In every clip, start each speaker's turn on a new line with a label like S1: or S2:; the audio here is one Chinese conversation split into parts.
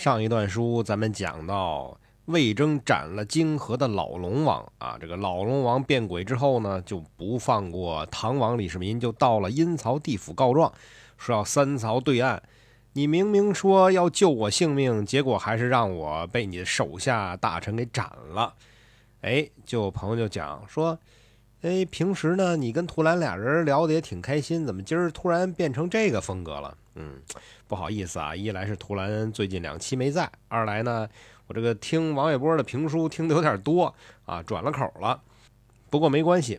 S1: 上一段书咱们讲到，魏征斩了泾河的老龙王啊，这个老龙王变鬼之后呢，就不放过唐王李世民，就到了阴曹地府告状，说要三曹对岸。你明明说要救我性命，结果还是让我被你的手下大臣给斩了。哎，就有朋友就讲说，哎，平时呢你跟图兰俩人聊得也挺开心，怎么今儿突然变成这个风格了？嗯。不好意思啊，一来是图兰最近两期没在，二来呢，我这个听王玥波的评书听的有点多啊，转了口了。不过没关系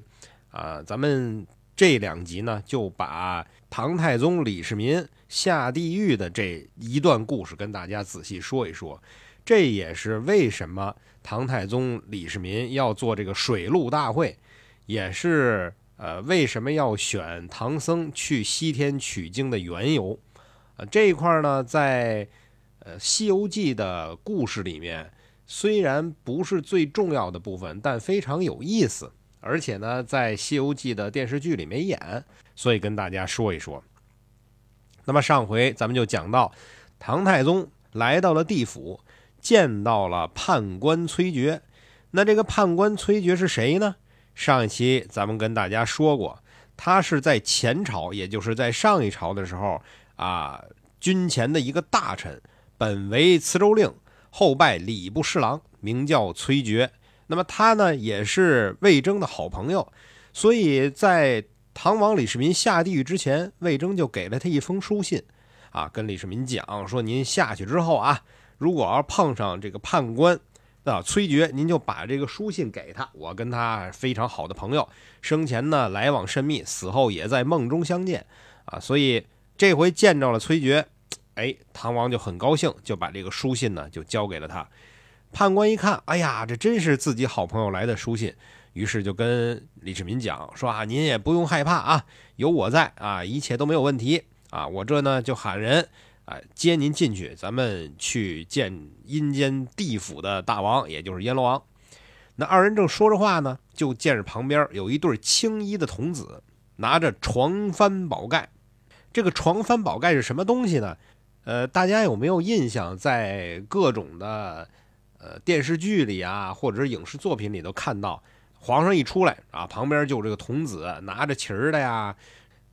S1: 啊，咱们这两集呢，就把唐太宗李世民下地狱的这一段故事跟大家仔细说一说。这也是为什么唐太宗李世民要做这个水陆大会，也是呃为什么要选唐僧去西天取经的缘由。这一块呢，在呃《西游记》的故事里面，虽然不是最重要的部分，但非常有意思。而且呢，在《西游记》的电视剧里没演，所以跟大家说一说。那么上回咱们就讲到，唐太宗来到了地府，见到了判官崔珏。那这个判官崔珏是谁呢？上一期咱们跟大家说过，他是在前朝，也就是在上一朝的时候。啊，军前的一个大臣，本为磁州令，后拜礼部侍郎，名叫崔珏。那么他呢，也是魏征的好朋友，所以在唐王李世民下地狱之前，魏征就给了他一封书信，啊，跟李世民讲说，您下去之后啊，如果要碰上这个判官啊崔珏，您就把这个书信给他，我跟他非常好的朋友，生前呢来往甚密，死后也在梦中相见，啊，所以。这回见着了崔珏，哎，唐王就很高兴，就把这个书信呢就交给了他。判官一看，哎呀，这真是自己好朋友来的书信，于是就跟李世民讲说啊，您也不用害怕啊，有我在啊，一切都没有问题啊。我这呢就喊人哎接您进去，咱们去见阴间地府的大王，也就是阎罗王。那二人正说着话呢，就见着旁边有一对青衣的童子，拿着床幡宝盖。这个床幡宝盖是什么东西呢？呃，大家有没有印象？在各种的呃电视剧里啊，或者是影视作品里都看到，皇上一出来啊，旁边就这个童子拿着旗儿的呀，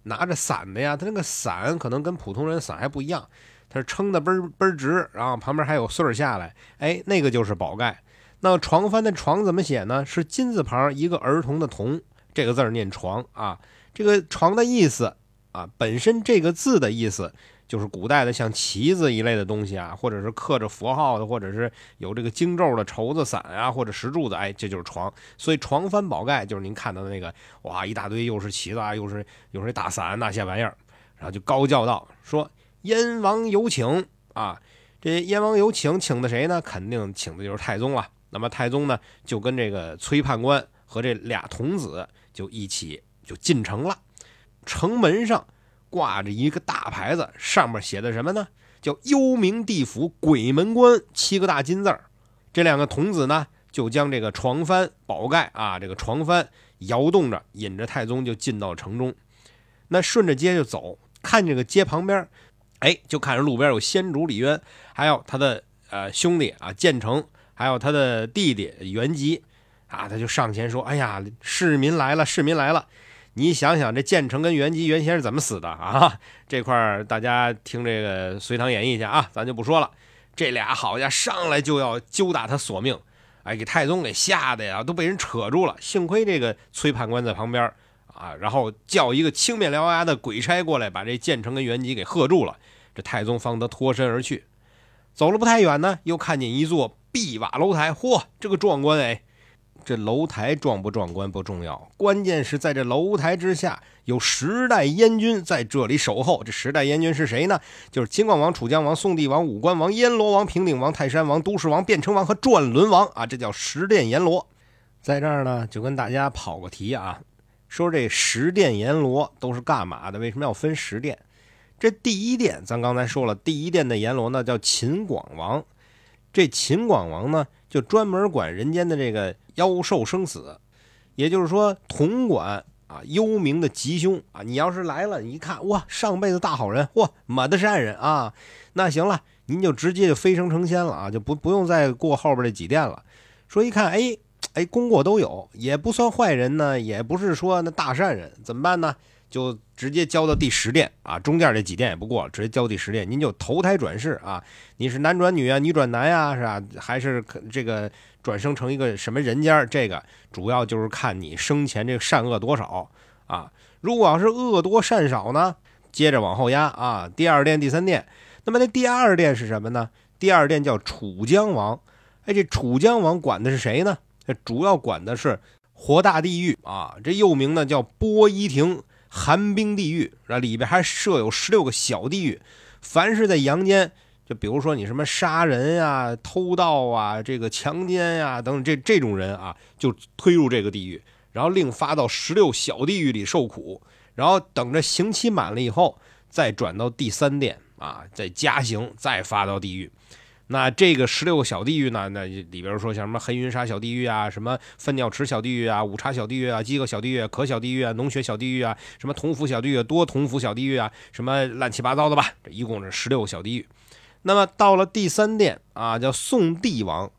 S1: 拿着伞的呀。他那个伞可能跟普通人伞还不一样，他是撑的倍儿倍儿直，然后旁边还有穗儿下来。哎，那个就是宝盖。那床帆的床怎么写呢？是金字旁一个儿童的童，这个字儿念床啊。这个床的意思。啊，本身这个字的意思就是古代的像旗子一类的东西啊，或者是刻着佛号的，或者是有这个经咒的绸子伞啊，或者石柱子，哎，这就是床。所以床翻宝盖就是您看到的那个，哇，一大堆又是旗子啊，又是又是大伞那些玩意儿，然后就高叫道说：“燕王有请啊！”这燕王有请，请的谁呢？肯定请的就是太宗了。那么太宗呢，就跟这个崔判官和这俩童子就一起就进城了。城门上挂着一个大牌子，上面写的什么呢？叫“幽冥地府鬼门关”七个大金字儿。这两个童子呢，就将这个床幡宝盖啊，这个床幡摇动着，引着太宗就进到城中。那顺着街就走，看这个街旁边，哎，就看着路边有先主李渊，还有他的呃兄弟啊建成，还有他的弟弟元吉啊，他就上前说：“哎呀，市民来了，市民来了。”你想想，这建成跟袁吉原先是怎么死的啊？这块儿大家听这个《隋唐演义》去啊，咱就不说了。这俩好家伙，上来就要揪打他索命，哎，给太宗给吓得呀，都被人扯住了。幸亏这个崔判官在旁边啊，然后叫一个青面獠牙的鬼差过来，把这建成跟袁吉给喝住了。这太宗方得脱身而去。走了不太远呢，又看见一座碧瓦楼台，嚯，这个壮观哎！这楼台壮不壮观不重要，关键是在这楼台之下有十代燕军在这里守候。这十代燕军是谁呢？就是秦广王、楚江王、宋帝王、武关王、燕罗王、平顶王、泰山王、都市王、汴城王和转轮王啊！这叫十殿阎罗。在这儿呢，就跟大家跑个题啊，说这十殿阎罗都是干嘛的？为什么要分十殿？这第一殿，咱刚才说了，第一殿的阎罗呢叫秦广王。这秦广王呢，就专门管人间的这个妖兽生死，也就是说，统管啊幽冥的吉凶啊。你要是来了，你一看哇，上辈子大好人，哇，满的善人啊，那行了，您就直接就飞升成仙了啊，就不不用再过后边这几殿了。说一看，哎哎，功过都有，也不算坏人呢，也不是说那大善人，怎么办呢？就直接交到第十殿啊，中间这几殿也不过，直接交第十殿，您就投胎转世啊，你是男转女啊，女转男呀，是吧？还是可这个转生成一个什么人家？这个主要就是看你生前这个善恶多少啊。如果要是恶多善少呢，接着往后压啊，第二殿、第三殿。那么那第二殿是什么呢？第二殿叫楚江王。哎，这楚江王管的是谁呢？这主要管的是活大地狱啊，这又名呢叫波伊亭。寒冰地狱，啊，里边还设有十六个小地狱。凡是在阳间，就比如说你什么杀人呀、偷盗啊、这个强奸呀等等，这这种人啊，就推入这个地狱，然后另发到十六小地狱里受苦，然后等着刑期满了以后，再转到第三殿啊，再加刑，再发到地狱。那这个十六个小地狱呢？那里边说像什么黑云沙小地狱啊，什么粪尿池小地狱啊，五茶小地狱啊，饥饿小地狱、可小地狱啊，脓血小地狱啊，什么同福小地狱、多同福小地狱啊，什么乱七八糟的吧？这一共是十六个小地狱。那么到了第三殿啊，叫宋帝王。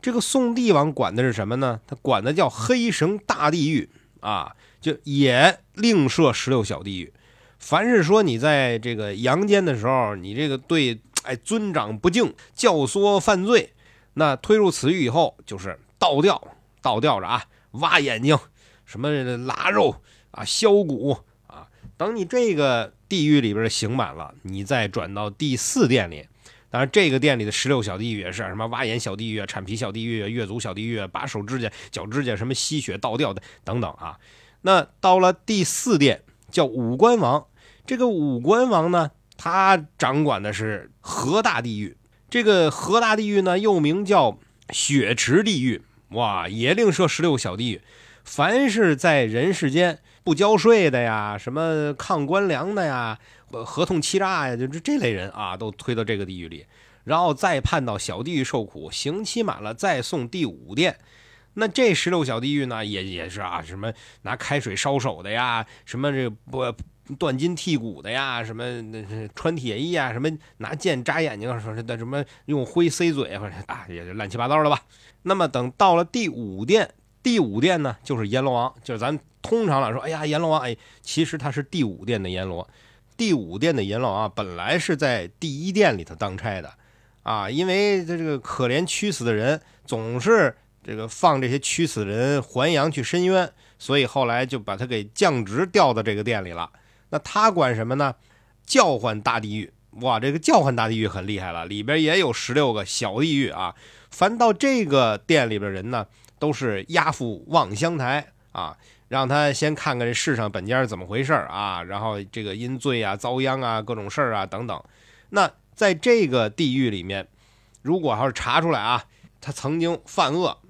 S1: 这个宋帝王管的是什么呢？他管的叫黑绳大地狱啊，就也另设十六小地狱。凡是说你在这个阳间的时候，你这个对。哎，尊长不敬，教唆犯罪，那推入此狱以后，就是倒吊，倒吊着啊，挖眼睛，什么拉肉啊，削骨啊。等你这个地狱里边刑满了，你再转到第四殿里。当然，这个殿里的十六小地狱也是什么挖眼小地狱、铲皮小地狱、越足小地狱、把手指甲、脚指甲、什么吸血倒吊的等等啊。那到了第四殿，叫五官王。这个五官王呢？他掌管的是河大地狱，这个河大地狱呢，又名叫血池地狱，哇，也另设十六小地狱。凡是在人世间不交税的呀，什么抗官粮的呀，合同欺诈呀，就是这类人啊，都推到这个地狱里，然后再判到小地狱受苦，刑期满了再送第五殿。那这十六小地狱呢，也也是啊，什么拿开水烧手的呀，什么这不。断筋剔骨的呀，什么那穿铁衣啊，什么拿剑扎眼睛，说是的什么用灰塞嘴，或者啊也就乱七八糟的吧。那么等到了第五殿，第五殿呢就是阎罗王，就是咱通常来说，哎呀阎罗王，哎，其实他是第五殿的阎罗。第五殿的阎罗啊本来是在第一殿里头当差的，啊，因为这这个可怜屈死的人总是这个放这些屈死人还阳去伸冤，所以后来就把他给降职调到这个殿里了。那他管什么呢？叫唤大地狱，哇，这个叫唤大地狱很厉害了，里边也有十六个小地狱啊。凡到这个店里边人呢，都是押赴望乡台啊，让他先看看这世上本家是怎么回事啊，然后这个因罪啊、遭殃啊、各种事啊等等。那在这个地狱里面，如果要是查出来啊，他曾经犯恶，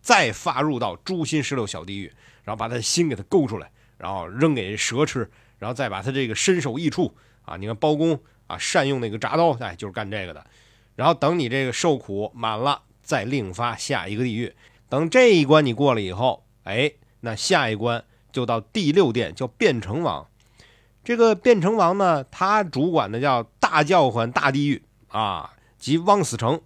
S1: 再发入到诛心十六小地狱，然后把他的心给他勾出来，然后扔给蛇吃。然后再把他这个身首异处啊，你看包公啊，善用那个铡刀，哎，就是干这个的。然后等你这个受苦满了，再另发下一个地狱。等这一关你过了以后，哎，那下一关就到第六殿，叫变成王。这个变成王呢，他主管的叫大叫唤大地狱啊，即枉死城。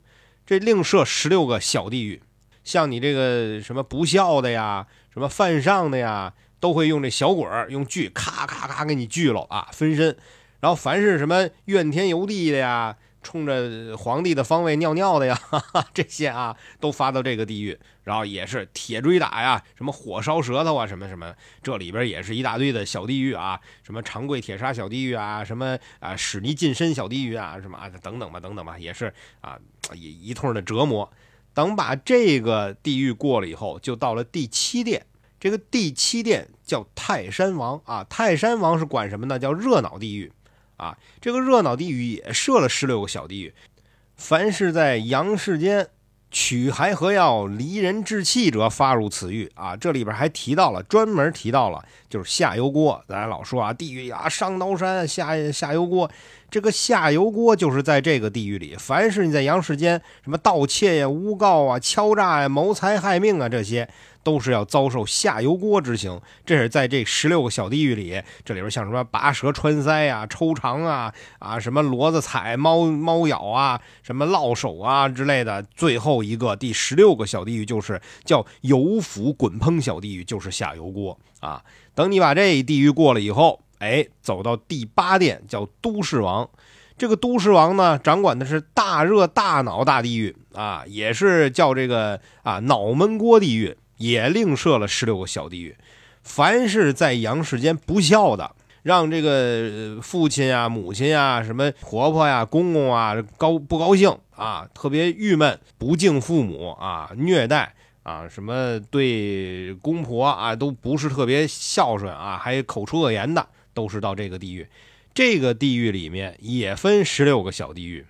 S1: 这另设十六个小地狱，像你这个什么不孝的呀，什么犯上的呀。都会用这小滚儿，用锯咔咔咔给你锯了啊，分身。然后凡是什么怨天尤地的呀，冲着皇帝的方位尿尿的呀，哈哈，这些啊都发到这个地狱。然后也是铁锥打呀，什么火烧舌头啊，什么什么，这里边也是一大堆的小地狱啊，什么长跪铁砂小地狱啊，什么啊屎泥浸身小地狱啊，什么啊等等吧，等等吧，也是啊一一通的折磨。等把这个地狱过了以后，就到了第七殿。这个第七殿叫泰山王啊，泰山王是管什么呢？叫热闹地狱啊。这个热闹地狱也设了十六个小地狱，凡是在阳世间取孩合药、离人志气者，发入此狱啊。这里边还提到了，专门提到了，就是下油锅。咱老说啊，地狱啊，上刀山，下下油锅。这个下油锅就是在这个地狱里，凡是你在阳世间什么盗窃呀、诬告啊、敲诈呀、谋财害命啊，这些都是要遭受下油锅之刑。这是在这十六个小地狱里，这里边像什么拔舌穿腮啊、抽肠啊、啊什么骡子踩、猫猫咬啊、什么烙手啊之类的。最后一个第十六个小地狱就是叫油釜滚烹小地狱，就是下油锅啊。等你把这地狱过了以后。哎，走到第八殿叫都市王，这个都市王呢，掌管的是大热大脑大地狱啊，也是叫这个啊脑门锅地狱，也另设了十六个小地狱。凡是在阳世间不孝的，让这个父亲啊、母亲啊、什么婆婆呀、公公啊高不高兴啊，特别郁闷，不敬父母啊，虐待啊，什么对公婆啊都不是特别孝顺啊，还口出恶言的。都是到这个地狱，这个地狱里面也分十六个小地狱，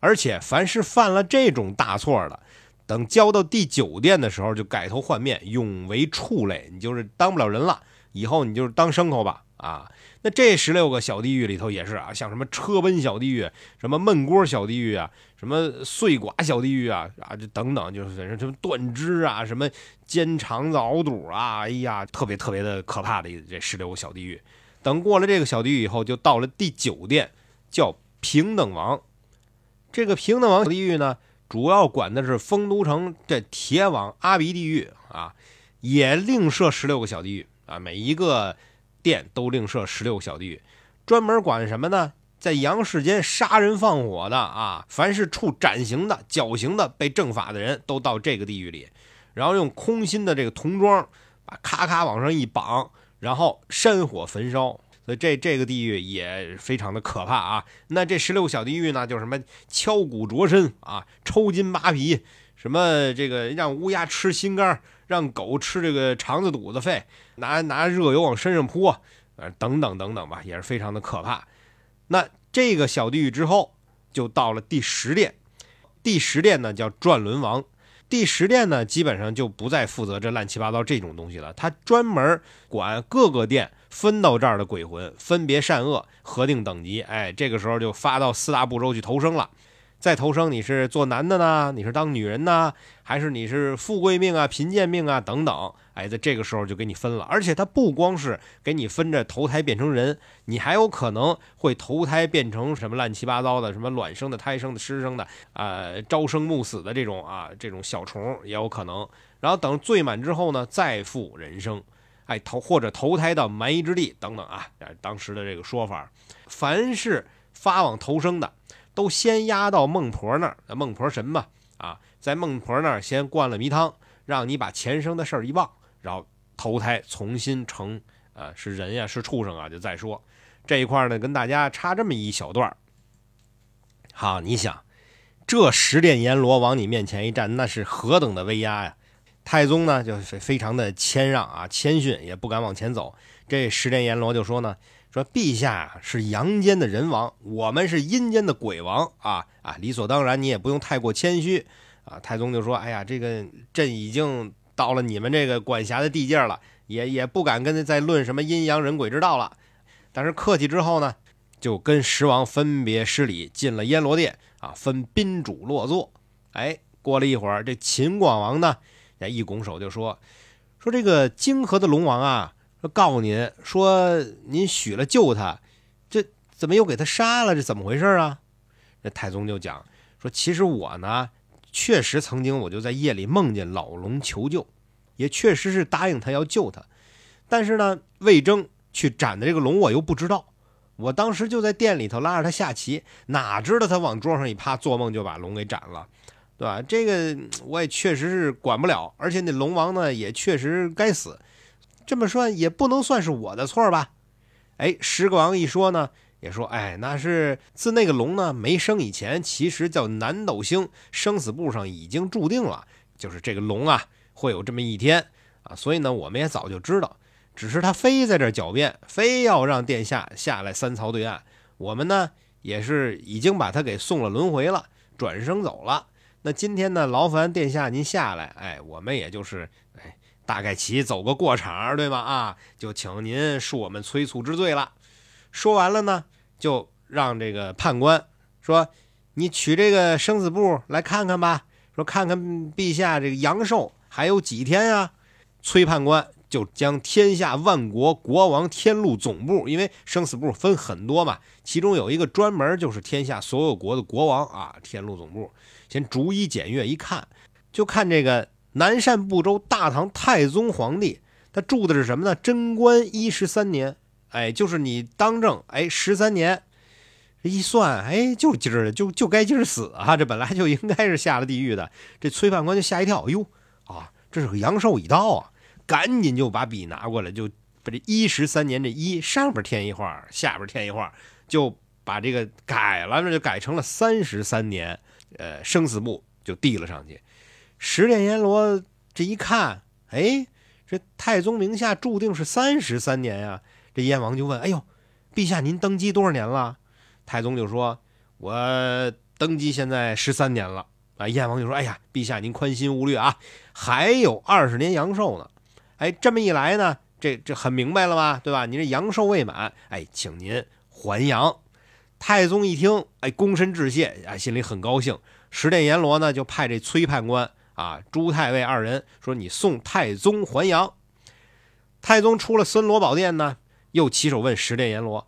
S1: 而且凡是犯了这种大错的，等交到第九殿的时候，就改头换面，永为畜类，你就是当不了人了，以后你就是当牲口吧。啊，那这十六个小地狱里头也是啊，像什么车奔小地狱、什么闷锅小地狱啊、什么碎剐小地狱啊啊，这等等，就是什么断肢啊、什么尖肠子熬肚啊，哎呀，特别特别的可怕的这十六个小地狱。等过了这个小地狱以后，就到了第九殿，叫平等王。这个平等王小地狱呢，主要管的是丰都城这铁网阿鼻地狱啊，也另设十六个小地狱啊，每一个殿都另设十六个小地狱，专门管什么呢？在阳世间杀人放火的啊，凡是处斩刑的、绞刑的、被正法的人都到这个地狱里，然后用空心的这个铜桩把咔咔往上一绑。然后山火焚烧，所以这这个地狱也非常的可怕啊。那这十六小地狱呢，就是什么敲骨啄身啊，抽筋扒皮，什么这个让乌鸦吃心肝，让狗吃这个肠子肚子肺，拿拿热油往身上泼，呃等等等等吧，也是非常的可怕。那这个小地狱之后，就到了第十殿，第十殿呢叫转轮王。第十殿呢，基本上就不再负责这乱七八糟这种东西了，他专门管各个殿分到这儿的鬼魂，分别善恶，核定等级。哎，这个时候就发到四大部洲去投生了。再投生，你是做男的呢？你是当女人呢？还是你是富贵命啊、贫贱命啊等等？哎，在这个时候就给你分了。而且它不光是给你分着投胎变成人，你还有可能会投胎变成什么乱七八糟的，什么卵生的、胎生的、湿生的，啊，朝生暮死的这种啊，这种小虫也有可能。然后等罪满之后呢，再复人生，哎，投或者投胎到蛮夷之地等等啊，当时的这个说法，凡是发往投生的。都先押到孟婆那儿，孟婆神嘛，啊，在孟婆那儿先灌了迷汤，让你把前生的事儿一忘，然后投胎重新成，啊，是人呀，是畜生啊，就再说这一块呢，跟大家插这么一小段好，你想，这十殿阎罗往你面前一站，那是何等的威压呀！太宗呢，就是非常的谦让啊，谦逊，也不敢往前走。这十殿阎罗就说呢。说陛下是阳间的人王，我们是阴间的鬼王啊啊！理所当然，你也不用太过谦虚啊。太宗就说：“哎呀，这个朕已经到了你们这个管辖的地界了，也也不敢跟他再论什么阴阳人鬼之道了。但是客气之后呢，就跟十王分别施礼，进了阎罗殿啊，分宾主落座。哎，过了一会儿，这秦广王呢，也一拱手就说：说这个泾河的龙王啊。”告诉您说，您许了救他，这怎么又给他杀了？这怎么回事啊？这太宗就讲说，其实我呢，确实曾经我就在夜里梦见老龙求救，也确实是答应他要救他，但是呢，魏征去斩的这个龙，我又不知道。我当时就在店里头拉着他下棋，哪知道他往桌上一趴，做梦就把龙给斩了，对吧？这个我也确实是管不了，而且那龙王呢，也确实该死。这么说也不能算是我的错吧？哎，十个王一说呢，也说，哎，那是自那个龙呢没生以前，其实叫南斗星，生死簿上已经注定了，就是这个龙啊会有这么一天啊，所以呢，我们也早就知道，只是他非在这狡辩，非要让殿下下来三曹对岸，我们呢也是已经把他给送了轮回了，转生走了。那今天呢，劳烦殿下您下来，哎，我们也就是，哎。大概齐走个过场，对吗？啊，就请您恕我们催促之罪了。说完了呢，就让这个判官说：“你取这个生死簿来看看吧，说看看陛下这个阳寿还有几天呀？”崔判官就将天下万国国王天禄总部，因为生死簿分很多嘛，其中有一个专门就是天下所有国的国王啊，天禄总部，先逐一检阅一看，就看这个南赡部洲大唐太宗皇帝，他住的是什么呢？贞观一十三年。哎，就是你当政，哎，十三年，一算，哎，就今儿就就该今儿死啊！这本来就应该是下了地狱的。这崔判官就吓一跳，哟啊，这是个阳寿已到啊！赶紧就把笔拿过来，就把这一十三年这一上边添一画，下边添一画，就把这个改了，那就改成了三十三年。呃，生死簿就递了上去。十殿阎罗这一看，哎，这太宗名下注定是三十三年呀。这燕王就问：“哎呦，陛下您登基多少年了？”太宗就说：“我登基现在十三年了。”啊，燕王就说：“哎呀，陛下您宽心勿虑啊，还有二十年阳寿呢。”哎，这么一来呢，这这很明白了吧？对吧？您这阳寿未满，哎，请您还阳。太宗一听，哎，躬身致谢，啊，心里很高兴。十殿阎罗呢，就派这崔判官啊、朱太尉二人说：“你送太宗还阳。”太宗出了森罗宝殿呢。又起手问十殿阎罗，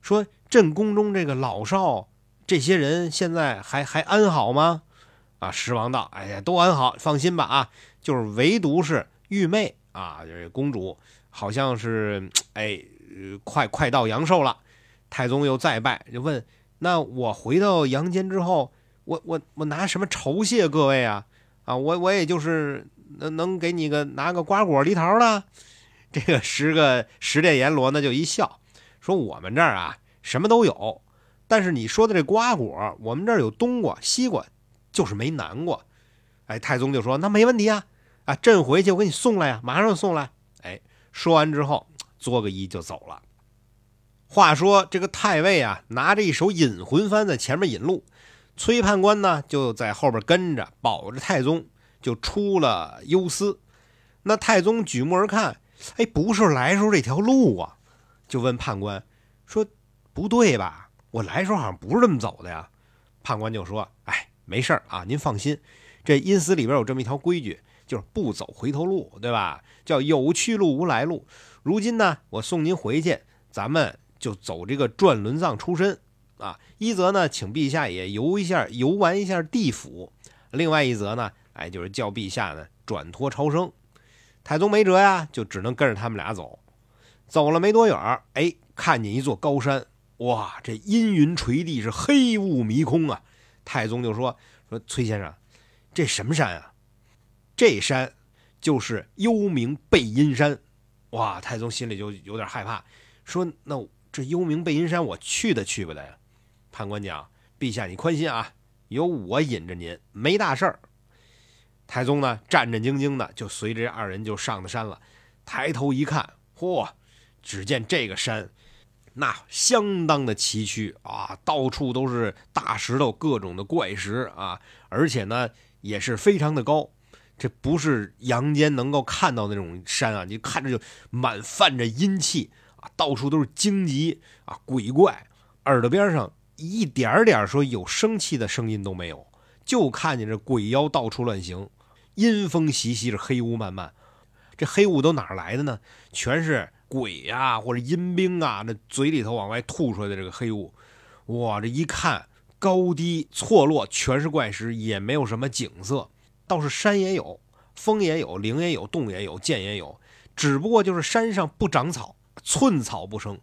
S1: 说：“朕宫中这个老少这些人现在还还安好吗？”啊，十王道：“哎呀，都安好，放心吧。啊，就是唯独是玉妹啊，这公主好像是哎，快快到阳寿了。”太宗又再拜，就问：“那我回到阳间之后，我我我拿什么酬谢各位啊？啊，我我也就是能能给你个拿个瓜果梨桃的。”这个十个十殿阎罗呢，就一笑，说：“我们这儿啊，什么都有，但是你说的这瓜果，我们这儿有冬瓜、西瓜，就是没南瓜。”哎，太宗就说：“那没问题啊，啊，朕回去我给你送来呀，马上送来。”哎，说完之后，作个揖就走了。话说这个太尉啊，拿着一手引魂幡在前面引路，崔判官呢就在后边跟着保着太宗，就出了幽司。那太宗举目而看。哎，不是来时候这条路啊，就问判官说：“不对吧？我来时候好像不是这么走的呀。”判官就说：“哎，没事儿啊，您放心，这阴司里边有这么一条规矩，就是不走回头路，对吧？叫有去路无来路。如今呢，我送您回去，咱们就走这个转轮藏出身啊。一则呢，请陛下也游一下、游玩一下地府；另外一则呢，哎，就是叫陛下呢转脱超生。”太宗没辙呀，就只能跟着他们俩走。走了没多远哎，看见一座高山，哇，这阴云垂地，是黑雾迷空啊！太宗就说：“说崔先生，这什么山啊？这山就是幽冥背阴山。”哇，太宗心里就有点害怕，说：“那这幽冥背阴山，我去的去不得呀？”判官讲：“陛下，你宽心啊，有我引着您，没大事儿。”太宗呢，战战兢兢的就随着二人就上的山了。抬头一看，嚯！只见这个山，那相当的崎岖啊，到处都是大石头，各种的怪石啊，而且呢也是非常的高。这不是阳间能够看到那种山啊，你看着就满泛着阴气到处都是荆棘啊，鬼怪，耳朵边上一点点说有生气的声音都没有，就看见这鬼妖到处乱行。阴风习习，这黑雾漫漫，这黑雾都哪来的呢？全是鬼呀，或者阴兵啊，那嘴里头往外吐出来的这个黑雾。哇，这一看高低错落，全是怪石，也没有什么景色。倒是山也有，峰也有，岭也有，洞也有，涧也有，只不过就是山上不长草，寸草不生。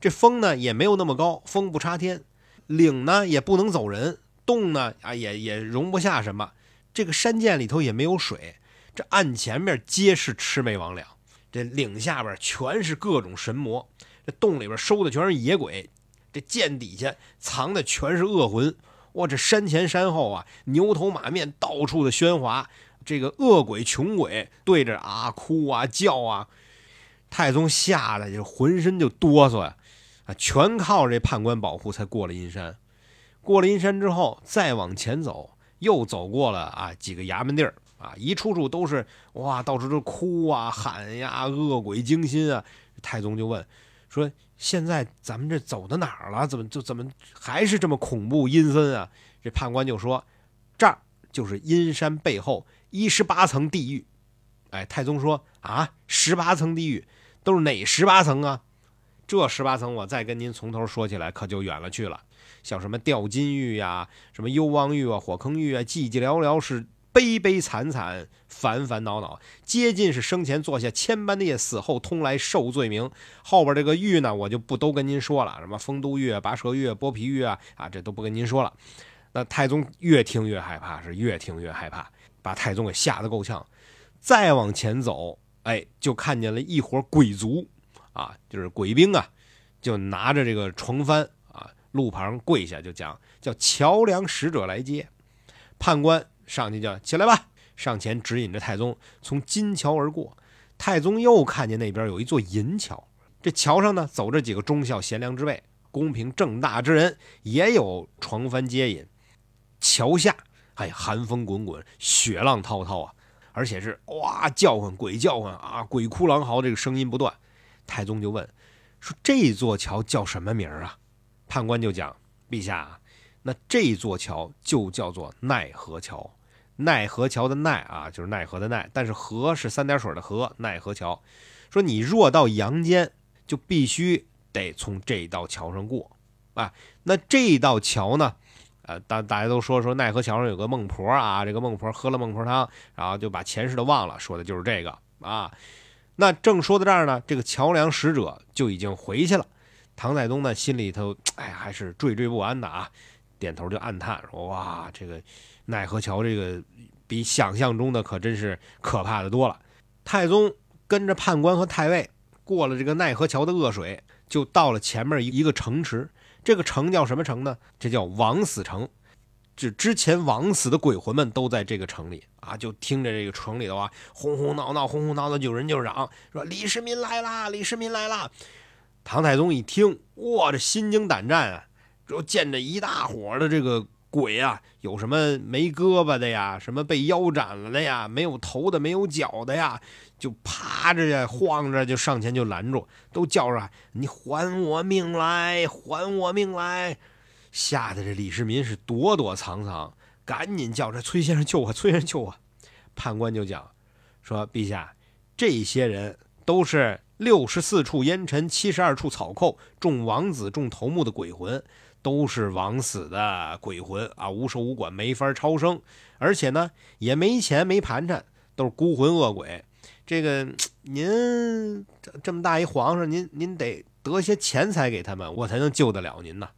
S1: 这峰呢也没有那么高，峰不插天，岭呢也不能走人，洞呢啊也也容不下什么。这个山涧里头也没有水，这岸前面皆是魑魅魍魉，这岭下边全是各种神魔，这洞里边收的全是野鬼，这涧底下藏的全是恶魂。哇，这山前山后啊，牛头马面，到处的喧哗，这个恶鬼穷鬼对着啊哭啊叫啊，太宗吓得就浑身就哆嗦呀，啊，全靠这判官保护才过了阴山。过了阴山之后，再往前走。又走过了啊几个衙门地儿啊，一处处都是哇，到处都哭啊喊呀，恶鬼惊心啊。太宗就问说：“现在咱们这走到哪儿了？怎么就怎么还是这么恐怖阴森啊？这判官就说：“这儿就是阴山背后一十八层地狱。”哎，太宗说：“啊，十八层地狱都是哪十八层啊？这十八层我再跟您从头说起来，可就远了去了。像什么吊金玉呀，什么幽王玉啊，火坑玉啊，寂寂寥寥是。”悲悲惨惨，烦烦恼恼，接近是生前做下千般的业，死后通来受罪名。后边这个玉呢，我就不都跟您说了，什么丰都狱、拔舌狱、剥皮玉啊，啊，这都不跟您说了。那太宗越听越害怕，是越听越害怕，把太宗给吓得够呛。再往前走，哎，就看见了一伙鬼卒，啊，就是鬼兵啊，就拿着这个床幡啊，路旁跪下就讲，叫桥梁使者来接判官。上去就起来吧，上前指引着太宗从金桥而过。太宗又看见那边有一座银桥，这桥上呢走着几个忠孝贤良之辈、公平正大之人，也有床幡接引。桥下，哎，寒风滚滚，雪浪滔滔啊，而且是哇叫唤鬼叫唤啊，鬼哭狼嚎，这个声音不断。太宗就问说：“这座桥叫什么名啊？”判官就讲：“陛下，那这座桥就叫做奈何桥。”奈何桥的奈啊，就是奈何的奈，但是河是三点水的河，奈何桥。说你若到阳间，就必须得从这道桥上过啊。那这道桥呢，呃，大大家都说说奈何桥上有个孟婆啊，这个孟婆喝了孟婆汤，然后就把前世的忘了，说的就是这个啊。那正说到这儿呢，这个桥梁使者就已经回去了。唐太宗呢，心里头哎还是惴惴不安的啊，点头就暗叹说：哇，这个。奈何桥这个比想象中的可真是可怕的多了。太宗跟着判官和太尉过了这个奈何桥的恶水，就到了前面一一个城池。这个城叫什么城呢？这叫枉死城。这之前枉死的鬼魂们都在这个城里啊，就听着这个城里头啊，哄哄闹闹，哄哄闹闹，有人就嚷说：“李世民来啦！李世民来啦！”唐太宗一听，哇，这心惊胆战啊，就见着一大伙的这个。鬼啊，有什么没胳膊的呀？什么被腰斩了的呀？没有头的，没有脚的呀？就趴着呀，晃着就上前就拦住，都叫着你还我命来，还我命来！吓得这李世民是躲躲藏藏，赶紧叫着崔先生救我，崔先生救我！判官就讲说：陛下，这些人都是六十四处烟尘，七十二处草寇，众王子众头目的鬼魂。都是枉死的鬼魂啊，无守无管，没法超生，而且呢也没钱没盘缠，都是孤魂恶鬼。这个 您这么大一皇上，您您得得些钱财给他们，我才能救得了您呢。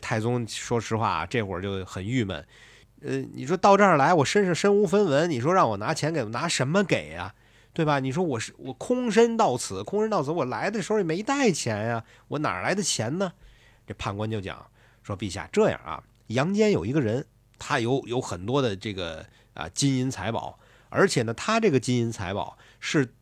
S1: 太宗说实话啊，这会儿就很郁闷。呃，你说到这儿来，我身上身无分文，你说让我拿钱给，拿什么给呀？对吧？你说我是我空身到此，空身到此，我来的时候也没带钱呀，我哪来的钱呢？这判官就讲。说陛下这样啊，阳间有一个人，他有有很多的这个啊金银财宝，而且呢，他这个金银财宝是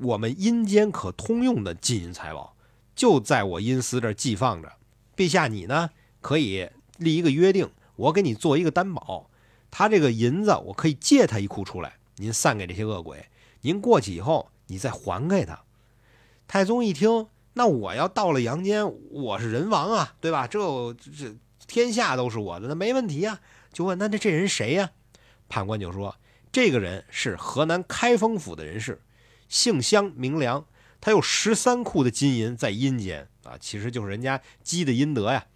S1: 我们阴间可通用的金银财宝，就在我阴司这寄放着。陛下你呢可以立一个约定，我给你做一个担保，他这个银子我可以借他一库出来，您散给这些恶鬼，您过去以后你再还给他。太宗一听。那我要到了阳间，我是人王啊，对吧？这这天下都是我的，那没问题呀。就问那这这人谁呀？判官就说，这个人是河南开封府的人士，姓香名良，他有十三库的金银在阴间啊，其实就是人家积的阴德呀。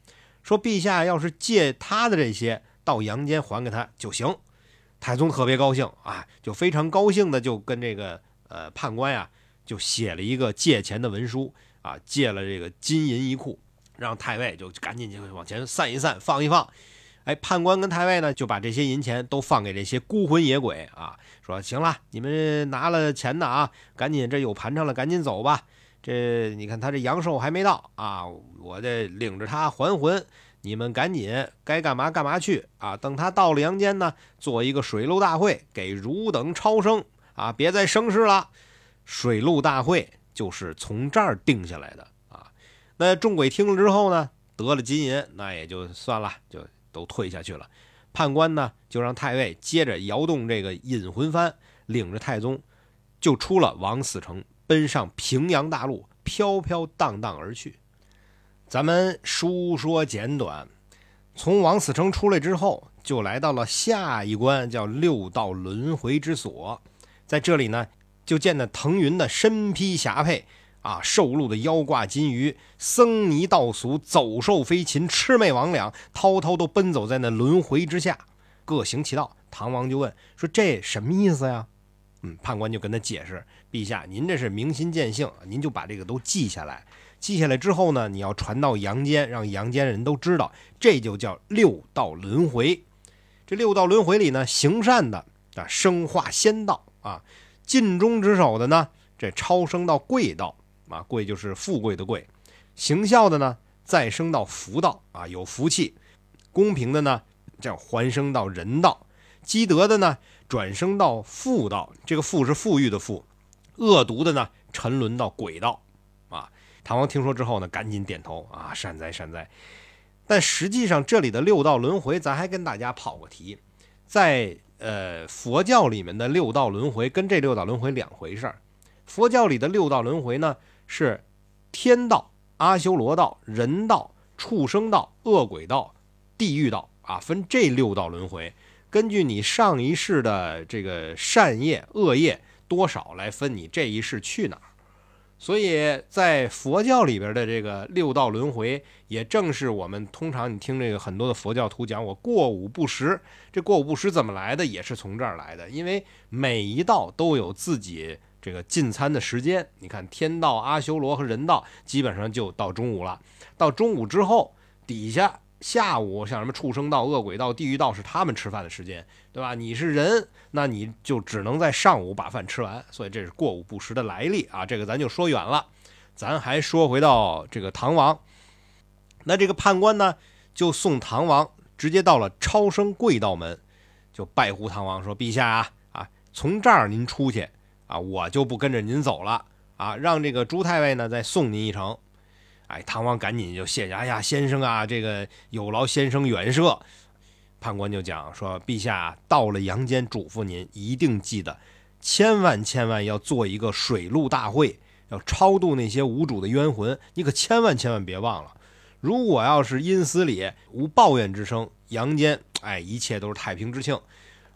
S1: 说陛下要是借他的这些到阳间还给他就行。太宗特别高兴啊，就非常高兴的就跟这个呃判官呀就写了一个借钱的文书。啊，借了这个金银一库，让太尉就赶紧就往前散一散，放一放。哎，判官跟太尉呢，就把这些银钱都放给这些孤魂野鬼啊，说行了，你们拿了钱的啊，赶紧这有盘缠了，赶紧走吧。这你看他这阳寿还没到啊，我这领着他还魂，你们赶紧该干嘛干嘛去啊。等他到了阳间呢，做一个水陆大会，给汝等超生啊，别再生事了。水陆大会。就是从这儿定下来的啊，那众鬼听了之后呢，得了金银，那也就算了，就都退下去了。判官呢，就让太尉接着摇动这个引魂幡，领着太宗就出了王死城，奔上平阳大路，飘飘荡荡而去。咱们书说简短，从王死城出来之后，就来到了下一关，叫六道轮回之所。在这里呢，就见那腾云的身披霞帔。啊，受禄的腰挂金鱼，僧尼道俗，走兽飞禽，魑魅魍魉，滔滔都奔走在那轮回之下，各行其道。唐王就问说：“这什么意思呀？”嗯，判官就跟他解释：“陛下，您这是明心见性，您就把这个都记下来。记下来之后呢，你要传到阳间，让阳间人都知道，这就叫六道轮回。这六道轮回里呢，行善的啊，生化仙道啊；尽忠职守的呢，这超升到贵道。”啊，贵就是富贵的贵，行孝的呢，再升到福道啊，有福气；公平的呢，叫还升到人道；积德的呢，转升到富道，这个富是富裕的富；恶毒的呢，沉沦到鬼道。啊，唐王听说之后呢，赶紧点头啊，善哉善哉。但实际上，这里的六道轮回，咱还跟大家跑过题，在呃佛教里面的六道轮回跟这六道轮回两回事儿。佛教里的六道轮回呢？是天道、阿修罗道、人道、畜生道、恶鬼道、地狱道啊，分这六道轮回。根据你上一世的这个善业、恶业多少来分你这一世去哪儿。所以在佛教里边的这个六道轮回，也正是我们通常你听这个很多的佛教徒讲，我过午不食。这过午不食怎么来的？也是从这儿来的，因为每一道都有自己。这个进餐的时间，你看天道、阿修罗和人道，基本上就到中午了。到中午之后，底下下午像什么畜生道、恶鬼道、地狱道是他们吃饭的时间，对吧？你是人，那你就只能在上午把饭吃完。所以这是过午不食的来历啊。这个咱就说远了，咱还说回到这个唐王。那这个判官呢，就送唐王直接到了超生贵道门，就拜呼唐王说：“陛下啊啊，从这儿您出去。”啊，我就不跟着您走了啊！让这个朱太尉呢再送您一程。哎，唐王赶紧就谢谢。哎呀，先生啊，这个有劳先生远涉。判官就讲说：“陛下到了阳间，嘱咐您一定记得，千万千万要做一个水陆大会，要超度那些无主的冤魂。你可千万千万别忘了。如果要是阴司里无抱怨之声，阳间哎一切都是太平之庆。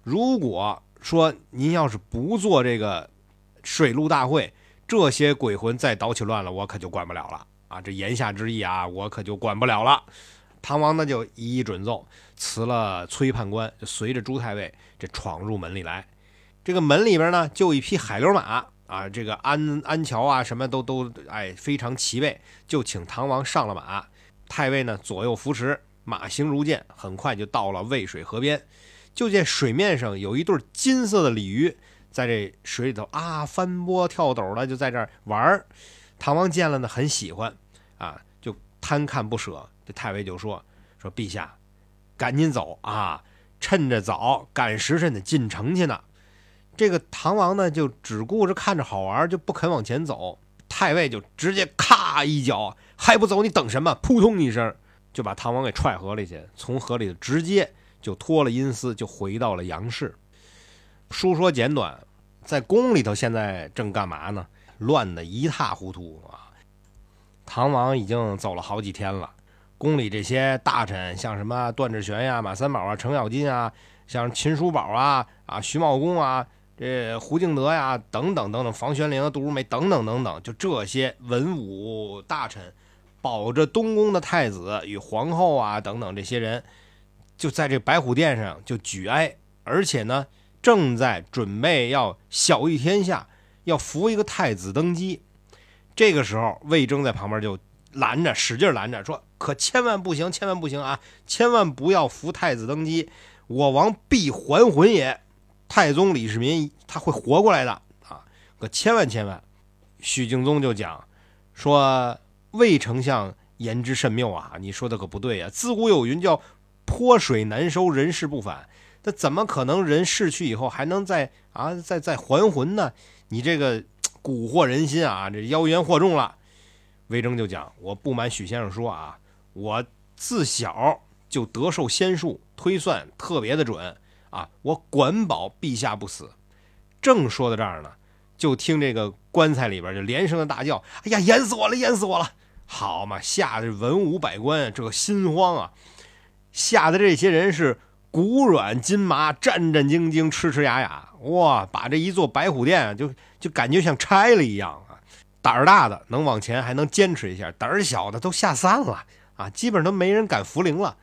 S1: 如果说您要是不做这个。”水陆大会，这些鬼魂再捣起乱了，我可就管不了了啊！这言下之意啊，我可就管不了了。唐王呢就一一准奏，辞了崔判官，就随着朱太尉这闯入门里来。这个门里边呢，就一匹海流马啊，这个安安桥啊，什么都都哎非常齐备，就请唐王上了马。太尉呢左右扶持，马行如箭，很快就到了渭水河边。就见水面上有一对金色的鲤鱼。在这水里头啊，翻波跳斗的，就在这玩儿。唐王见了呢，很喜欢啊，就贪看不舍。这太尉就说：“说陛下，赶紧走啊，趁着早，赶时辰的进城去呢。”这个唐王呢，就只顾着看着好玩，就不肯往前走。太尉就直接咔一脚，还不走？你等什么？扑通一声，就把唐王给踹河里去。从河里直接就脱了阴司，就回到了杨氏。书说简短，在宫里头现在正干嘛呢？乱得一塌糊涂啊！唐王已经走了好几天了，宫里这些大臣，像什么段志玄呀、马三宝啊、程咬金啊，像秦叔宝啊、啊徐茂公啊、这胡敬德呀等等等等，房玄龄、杜如梅等等等等，就这些文武大臣，保着东宫的太子与皇后啊等等这些人，就在这白虎殿上就举哀，而且呢。正在准备要晓谕天下，要扶一个太子登基。这个时候，魏征在旁边就拦着，使劲拦着，说：“可千万不行，千万不行啊！千万不要扶太子登基，我王必还魂也。太宗李世民他会活过来的啊！可千万千万。”许敬宗就讲说：“魏丞相言之甚谬啊！你说的可不对呀。自古有云叫泼水难收，人事不返。”那怎么可能人逝去以后还能再啊再再还魂呢？你这个蛊惑人心啊，这妖言惑众了。魏征就讲：我不瞒许先生说啊，我自小就得受仙术，推算特别的准啊，我管保陛下不死。正说到这儿呢，就听这个棺材里边就连声的大叫：“哎呀，淹死我了，淹死我了！”好嘛，吓得文武百官这个心慌啊，吓得这些人是骨软筋麻、战战兢兢、痴痴哑哑。哇，把这一座白虎殿就就感觉像拆了一样啊！胆儿大的能往前还能坚持一下，胆儿小的都吓散了啊！基本上都没人敢扶灵了。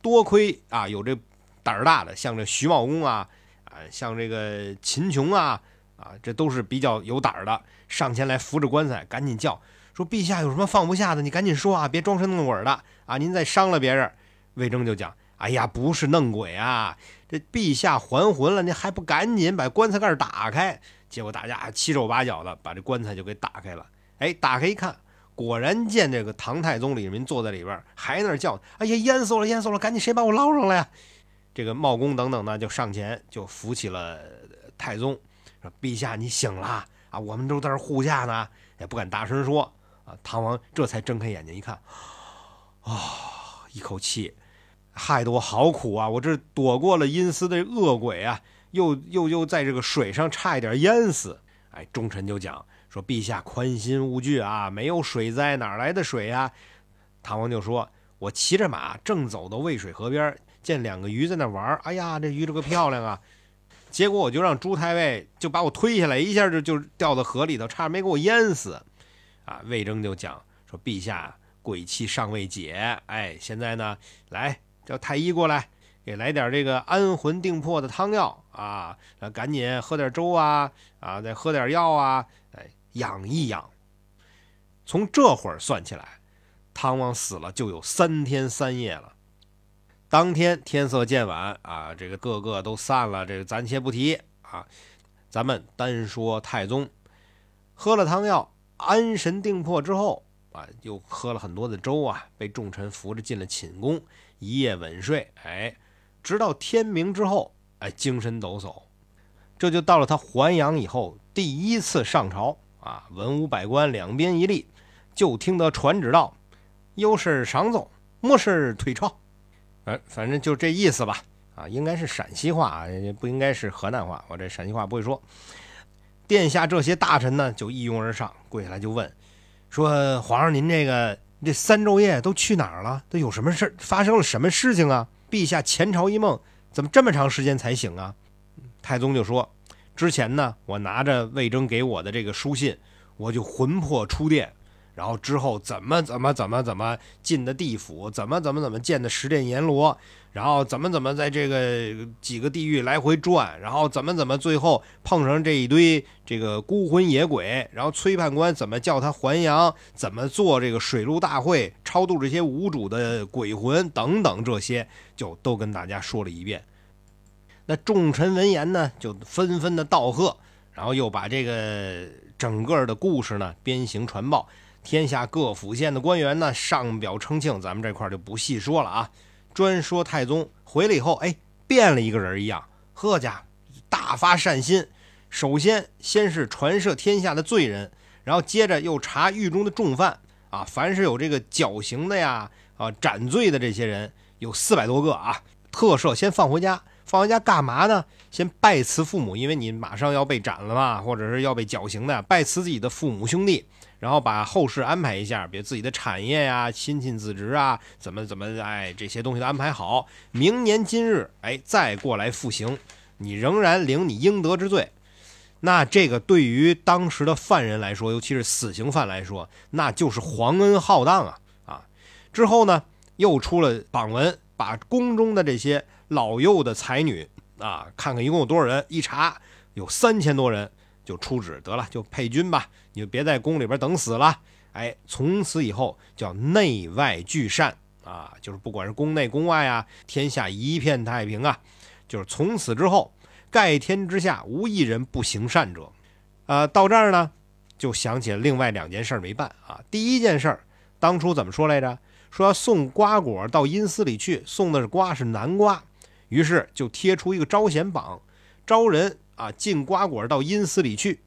S1: 多亏啊有这胆儿大的，像这徐茂公啊啊，像这个秦琼啊啊，这都是比较有胆儿的，上前来扶着棺材，赶紧叫说：“陛下有什么放不下的，你赶紧说啊，别装神弄鬼的啊！您再伤了别人。”魏征就讲：“ 哎呀，不是弄鬼啊。”这陛下还魂了，你还不赶紧把棺材盖打开？结果大家七手八脚的把这棺材就给打开了。哎，打开一看，果然见这个唐太宗李世民坐在里边，还那叫：“哎呀，淹死了，淹死了！赶紧谁把我捞上来呀？”这个茂公等等呢，就上前就扶起了太宗，说：“陛下，你醒了啊！我们都在这护驾呢，也不敢大声说啊。”唐王这才睁开眼睛一看，啊，一口气。害得我好苦啊！我这躲过了阴司的恶鬼啊，又又又在这个水上差一点淹死。哎，忠臣就讲说：“陛下宽心勿惧啊，没有水灾哪来的水呀？”唐王就说：“我骑着马正走到渭水河边，见两个鱼在那玩哎呀，这鱼这个漂亮啊！结果我就让朱太尉就把我推下来，一下就就掉到河里头，差点没给我淹死。”啊，魏征就讲说：“陛下鬼气尚未解，哎，现在呢，来。”叫太医过来，给来点这个安魂定魄的汤药啊！赶紧喝点粥啊！啊，再喝点药啊！哎，养一养。从这会儿算起来，汤王死了就有三天三夜了。当天天色渐晚啊，这个个个都散了，这个暂且不提啊。咱们单说太宗，喝了汤药，安神定魄之后啊，又喝了很多的粥啊，被众臣扶着进了寝宫。一夜稳睡，哎，直到天明之后，哎，精神抖擞，这就到了他还阳以后第一次上朝啊！文武百官两边一立，就听得传旨道：“有事赏奏，没事退朝。”哎，反正就这意思吧。啊，应该是陕西话，不应该是河南话。我这陕西话不会说。殿下这些大臣呢，就一拥而上，跪下来就问，说：“皇上，您这个……”这三昼夜都去哪儿了？都有什么事？发生了什么事情啊？陛下前朝一梦，怎么这么长时间才醒啊？太宗就说：“之前呢，我拿着魏征给我的这个书信，我就魂魄出殿，然后之后怎么怎么怎么怎么进的地府，怎么怎么怎么见的十殿阎罗。”然后怎么怎么在这个几个地狱来回转，然后怎么怎么最后碰上这一堆这个孤魂野鬼，然后崔判官怎么叫他还阳，怎么做这个水陆大会超度这些无主的鬼魂等等这些，就都跟大家说了一遍。那众臣闻言呢，就纷纷的道贺，然后又把这个整个的故事呢鞭刑传报，天下各府县的官员呢上表称庆，咱们这块就不细说了啊。专说太宗回来以后，哎，变了一个人一样。贺家大发善心，首先先是传赦天下的罪人，然后接着又查狱中的重犯啊，凡是有这个绞刑的呀，啊，斩罪的这些人有四百多个啊，特赦先放回家，放回家干嘛呢？先拜辞父母，因为你马上要被斩了嘛，或者是要被绞刑的，拜辞自己的父母兄弟。然后把后事安排一下，比如自己的产业呀、亲戚子侄啊，怎么怎么哎，这些东西都安排好。明年今日，哎，再过来复刑，你仍然领你应得之罪。那这个对于当时的犯人来说，尤其是死刑犯来说，那就是皇恩浩荡啊啊！之后呢，又出了榜文，把宫中的这些老幼的才女啊，看看一共有多少人，一查有三千多人。就出旨得了，就配军吧，你就别在宫里边等死了。哎，从此以后叫内外俱善啊，就是不管是宫内宫外啊，天下一片太平啊。就是从此之后，盖天之下无一人不行善者。啊，到这儿呢，就想起了另外两件事没办啊。第一件事，当初怎么说来着？说要送瓜果到阴司里去，送的是瓜是南瓜，于是就贴出一个招贤榜，招人。啊，进瓜果到阴司里去。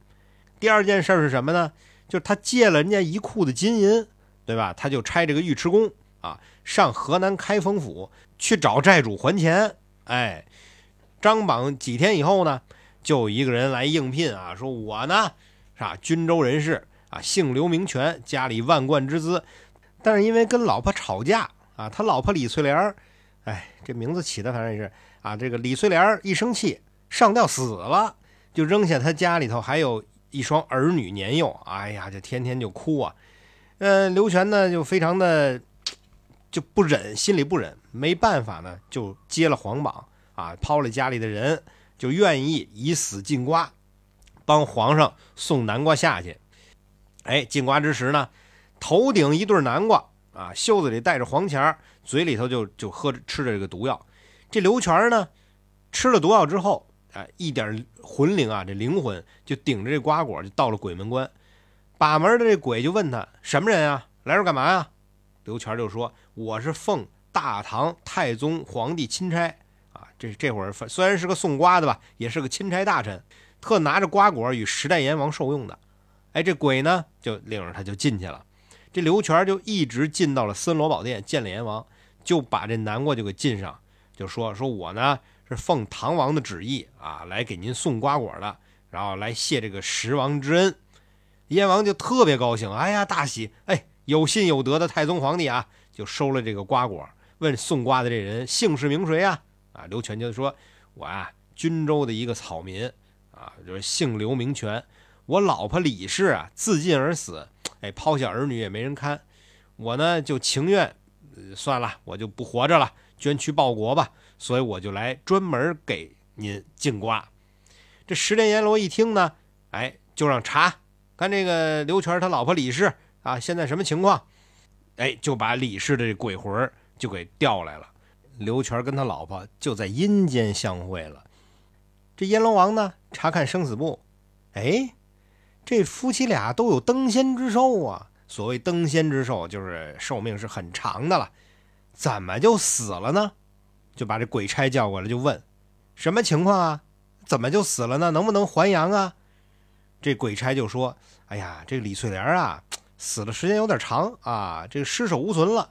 S1: 第二件事是什么呢？就是他借了人家一库的金银，对吧？他就差这个尉迟恭啊，上河南开封府去找债主还钱。哎，张榜几天以后呢，就有一个人来应聘啊，说我呢是吧，军州人士啊，姓刘名权，家里万贯之资，但是因为跟老婆吵架啊，他老婆李翠莲，哎，这名字起的反正也是啊，这个李翠莲一生气上吊死了，就扔下他家里头还有一双儿女年幼，哎呀，就天天就哭啊。呃，刘全呢就非常的就不忍，心里不忍，没办法呢，就接了皇榜啊，抛了家里的人，就愿意以死进瓜，帮皇上送南瓜下去。哎，进瓜之时呢。头顶一对南瓜啊，袖子里带着黄钱嘴里头就就喝着吃着这个毒药。这刘全呢，吃了毒药之后，哎，一点魂灵啊，这灵魂就顶着这瓜果就到了鬼门关。把门的这鬼就问他什么人啊，来这干嘛呀？刘全就说：“我是奉大唐太宗皇帝钦差啊，这这会儿虽然是个送瓜的吧，也是个钦差大臣，特拿着瓜果与十代阎王受用的。”哎，这鬼呢就领着他就进去了。这刘全就一直进到了森罗宝殿见了阎王，就把这南瓜就给进上，就说说我呢是奉唐王的旨意啊来给您送瓜果的，然后来谢这个十王之恩。燕王就特别高兴，哎呀大喜，哎有信有德的太宗皇帝啊，就收了这个瓜果，问送瓜的这人姓氏名谁啊？啊，刘全就说，我啊均州的一个草民啊，就是姓刘名全，我老婆李氏啊自尽而死。哎，抛下儿女也没人看，我呢就情愿，算了，我就不活着了，捐躯报国吧。所以我就来专门给您进瓜。这十殿阎罗一听呢，哎，就让查看这个刘全他老婆李氏啊，现在什么情况？哎，就把李氏的这鬼魂就给调来了。刘全跟他老婆就在阴间相会了。这阎罗王呢，查看生死簿，哎。这夫妻俩都有登仙之寿啊！所谓登仙之寿，就是寿命是很长的了。怎么就死了呢？就把这鬼差叫过来，就问什么情况啊？怎么就死了呢？能不能还阳啊？这鬼差就说：“哎呀，这李翠莲啊，死的时间有点长啊，这个尸首无存了。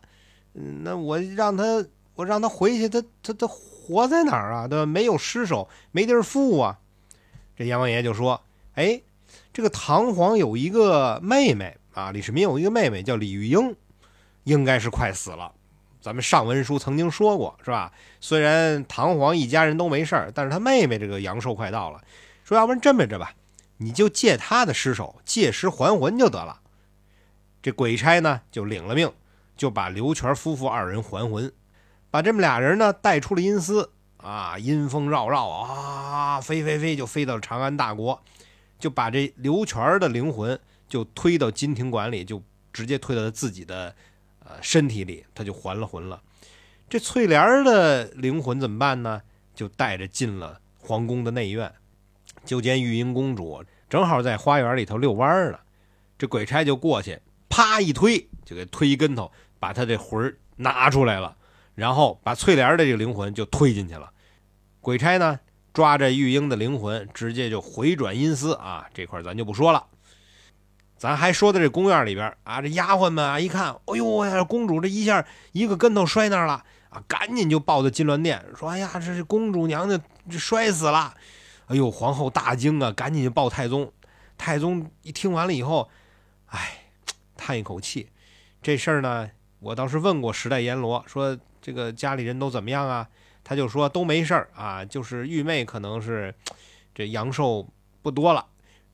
S1: 那我让他，我让他回去，他他他活在哪儿啊？对吧？没有尸首，没地儿附啊。”这阎王爷就说：“哎。”这个唐皇有一个妹妹啊，李世民有一个妹妹叫李玉英，应该是快死了。咱们上文书曾经说过，是吧？虽然唐皇一家人都没事儿，但是他妹妹这个阳寿快到了，说要不然这么着吧，你就借他的尸首，借尸还魂就得了。这鬼差呢就领了命，就把刘全夫妇二人还魂，把这么俩人呢带出了阴司啊，阴风绕绕啊，飞飞飞就飞到了长安大国。就把这刘全的灵魂就推到金庭馆里，就直接推到他自己的呃身体里，他就还了魂了。这翠莲的灵魂怎么办呢？就带着进了皇宫的内院，就见玉英公主正好在花园里头遛弯呢。这鬼差就过去，啪一推，就给推一跟头，把他这魂拿出来了，然后把翠莲的这个灵魂就推进去了。鬼差呢？抓着玉英的灵魂，直接就回转阴司啊！这块咱就不说了，咱还说的这宫院里边啊，这丫鬟们啊一看，哎呦呀，公主这一下一个跟头摔那儿了啊，赶紧就抱到金銮殿，说：“哎呀，这是公主娘娘摔死了！”哎呦，皇后大惊啊，赶紧就报太宗。太宗一听完了以后，哎，叹一口气，这事儿呢，我倒是问过十代阎罗，说这个家里人都怎么样啊？他就说都没事儿啊，就是玉妹可能是这阳寿不多了，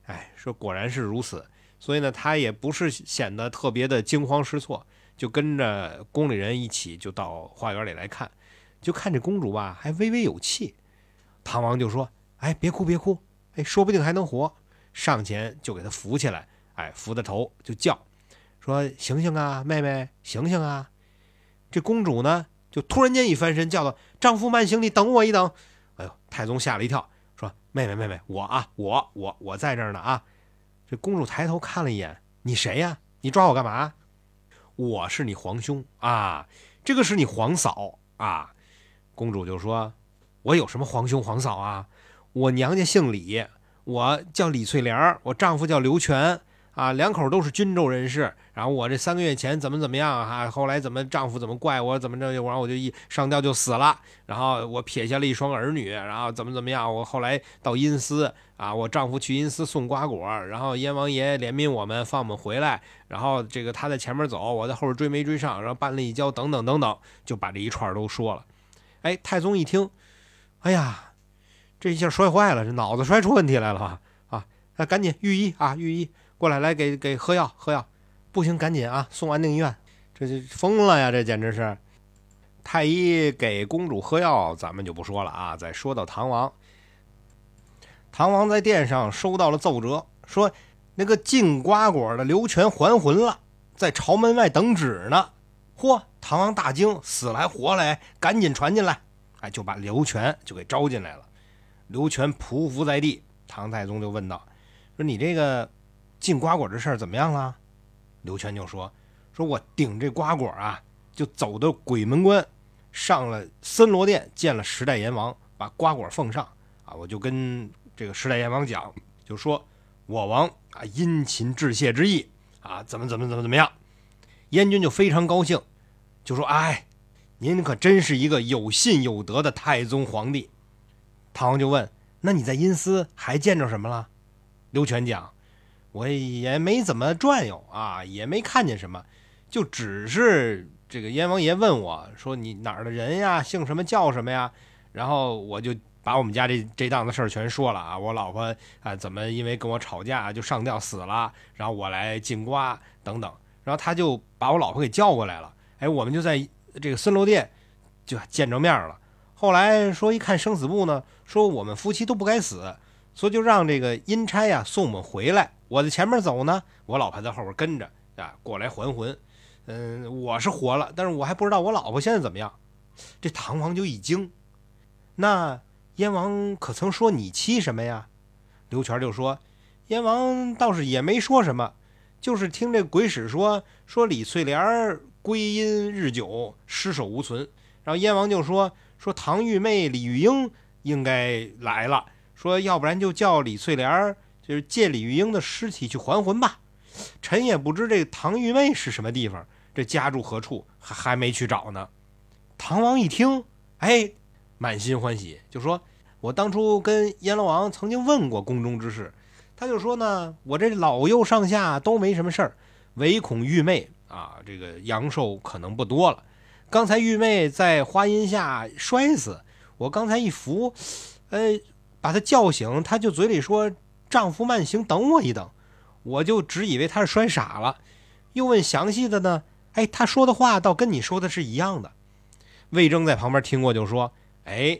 S1: 哎，说果然是如此，所以呢，他也不是显得特别的惊慌失措，就跟着宫里人一起就到花园里来看，就看这公主吧，还微微有气。唐王就说：“哎，别哭别哭，哎，说不定还能活。”上前就给她扶起来，哎，扶着头就叫，说：“醒醒啊，妹妹，醒醒啊！”这公主呢？就突然间一翻身，叫道：“丈夫慢行，你等我一等。”哎呦，太宗吓了一跳，说：“妹妹，妹妹，我啊，我，我，我在这儿呢啊！”这公主抬头看了一眼：“你谁呀？你抓我干嘛？”“我是你皇兄啊，这个是你皇嫂啊。”公主就说：“我有什么皇兄皇嫂啊？我娘家姓李，我叫李翠莲，我丈夫叫刘全啊，两口都是军州人士。然后我这三个月前怎么怎么样啊？后来怎么丈夫怎么怪我怎么着？然后我就一上吊就死了。然后我撇下了一双儿女。然后怎么怎么样？我后来到阴司啊，我丈夫去阴司送瓜果。然后燕王爷怜悯我们，放我们回来。然后这个他在前面走，我在后边追没追上？然后绊了一跤，等等等等，就把这一串都说了。哎，太宗一听，哎呀，这一下摔坏了，这脑子摔出问题来了吧？啊，那赶紧御医啊，御医。过来，来给给喝药，喝药，不行，赶紧啊，送安定医院，这就疯了呀！这简直是。太医给公主喝药，咱们就不说了啊。再说到唐王，唐王在殿上收到了奏折，说那个进瓜果的刘全还魂了，在朝门外等旨呢。嚯！唐王大惊，死来活来，赶紧传进来，哎，就把刘全就给招进来了。刘全匍匐在地，唐太宗就问道：“说你这个？”进瓜果这事儿怎么样了？刘全就说：“说我顶这瓜果啊，就走到鬼门关，上了森罗殿，见了十代阎王，把瓜果奉上啊。我就跟这个十代阎王讲，就说我王啊殷勤致谢之意啊，怎么怎么怎么怎么样。燕军就非常高兴，就说：哎，您可真是一个有信有德的太宗皇帝。唐王就问：那你在阴司还见着什么了？刘全讲。我也没怎么转悠啊，也没看见什么，就只是这个燕王爷问我说：“你哪儿的人呀？姓什么叫什么呀？”然后我就把我们家这这档子事儿全说了啊。我老婆啊，怎么因为跟我吵架就上吊死了，然后我来进瓜等等。然后他就把我老婆给叫过来了，哎，我们就在这个孙罗店就见着面了。后来说一看生死簿呢，说我们夫妻都不该死，所以就让这个阴差呀送我们回来。我在前面走呢，我老婆在后边跟着啊，过来还魂。嗯，我是活了，但是我还不知道我老婆现在怎么样。这唐王就一惊，那燕王可曾说你妻什么呀？刘全就说，燕王倒是也没说什么，就是听这鬼使说说李翠莲归阴日久，尸首无存。然后燕王就说说唐玉妹李玉英应该来了，说要不然就叫李翠莲。就是借李玉英的尸体去还魂吧，臣也不知这唐玉妹是什么地方，这家住何处，还还没去找呢。唐王一听，哎，满心欢喜，就说：“我当初跟阎罗王曾经问过宫中之事，他就说呢，我这老幼上下都没什么事儿，唯恐玉妹啊，这个阳寿可能不多了。刚才玉妹在花荫下摔死，我刚才一扶，呃，把她叫醒，她就嘴里说。”丈夫慢行，等我一等，我就只以为他是摔傻了，又问详细的呢，哎，他说的话倒跟你说的是一样的。魏征在旁边听过，就说：“哎，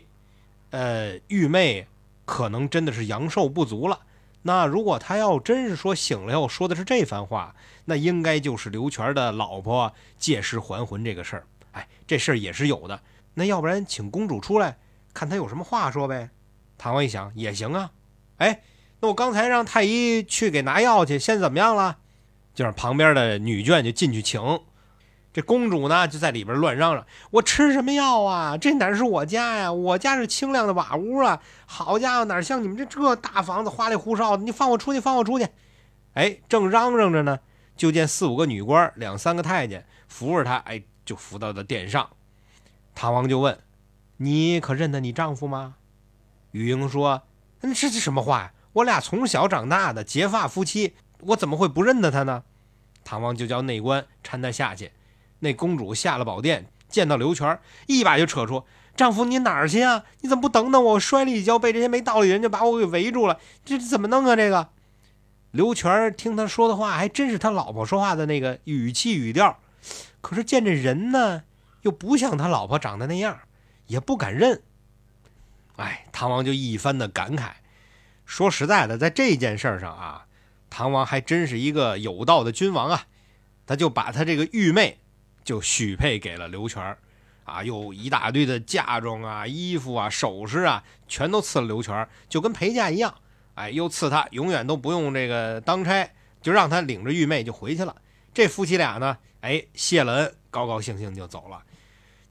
S1: 呃，玉妹可能真的是阳寿不足了。那如果他要真是说醒了后说的是这番话，那应该就是刘全的老婆借尸还魂这个事儿。哎，这事儿也是有的。那要不然请公主出来，看他有什么话说呗。”唐王一想，也行啊，哎。那我刚才让太医去给拿药去，现在怎么样了？就让旁边的女眷就进去请。这公主呢，就在里边乱嚷嚷：“我吃什么药啊？这哪是我家呀？我家是清亮的瓦屋啊！好家伙，哪像你们这这大房子花里胡哨的？你放我出去，放我出去！”哎，正嚷嚷着呢，就见四五个女官、两三个太监扶着她，哎，就扶到了殿上。唐王就问：“你可认得你丈夫吗？”雨英说：“嗯这这什么话呀？”我俩从小长大的结发夫妻，我怎么会不认得他呢？唐王就叫内官搀他下去。那公主下了宝殿，见到刘全，一把就扯出：“丈夫，你哪儿去啊？你怎么不等等我？我摔了一跤，被这些没道理人就把我给围住了，这怎么弄啊？”这个刘全听他说的话，还真是他老婆说话的那个语气语调，可是见这人呢，又不像他老婆长得那样，也不敢认。哎，唐王就一番的感慨。说实在的，在这件事上啊，唐王还真是一个有道的君王啊，他就把他这个玉妹就许配给了刘全啊，又一大堆的嫁妆啊、衣服啊、首饰啊，全都赐了刘全就跟陪嫁一样。哎，又赐他永远都不用这个当差，就让他领着玉妹就回去了。这夫妻俩呢，哎，谢了恩，高高兴兴就走了。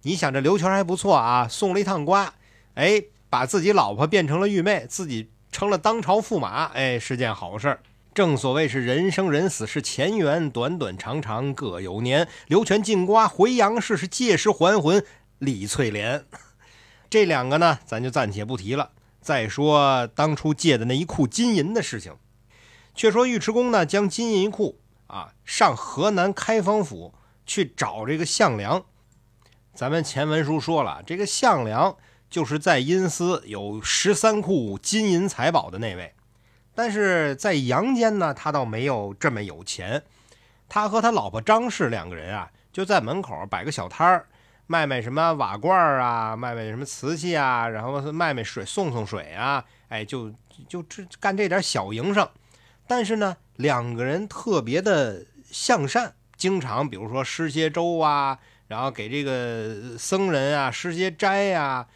S1: 你想这刘全还不错啊，送了一趟瓜，哎，把自己老婆变成了玉妹，自己。成了当朝驸马，哎，是件好事儿。正所谓是人生人死是前缘，短短长长各有年。刘全进瓜回阳世，是借尸还魂李翠莲。这两个呢，咱就暂且不提了。再说当初借的那一库金银的事情，却说尉迟恭呢，将金银库啊上河南开封府去找这个项梁。咱们前文书说了，这个项梁就是在阴司有十三库金银财宝的那位。但是在阳间呢，他倒没有这么有钱。他和他老婆张氏两个人啊，就在门口摆个小摊儿，卖卖什么瓦罐啊，卖卖什么瓷器啊，然后卖卖水，送送水啊，哎，就就这干这点小营生。但是呢，两个人特别的向善，经常比如说施些粥啊，然后给这个僧人啊施些斋呀，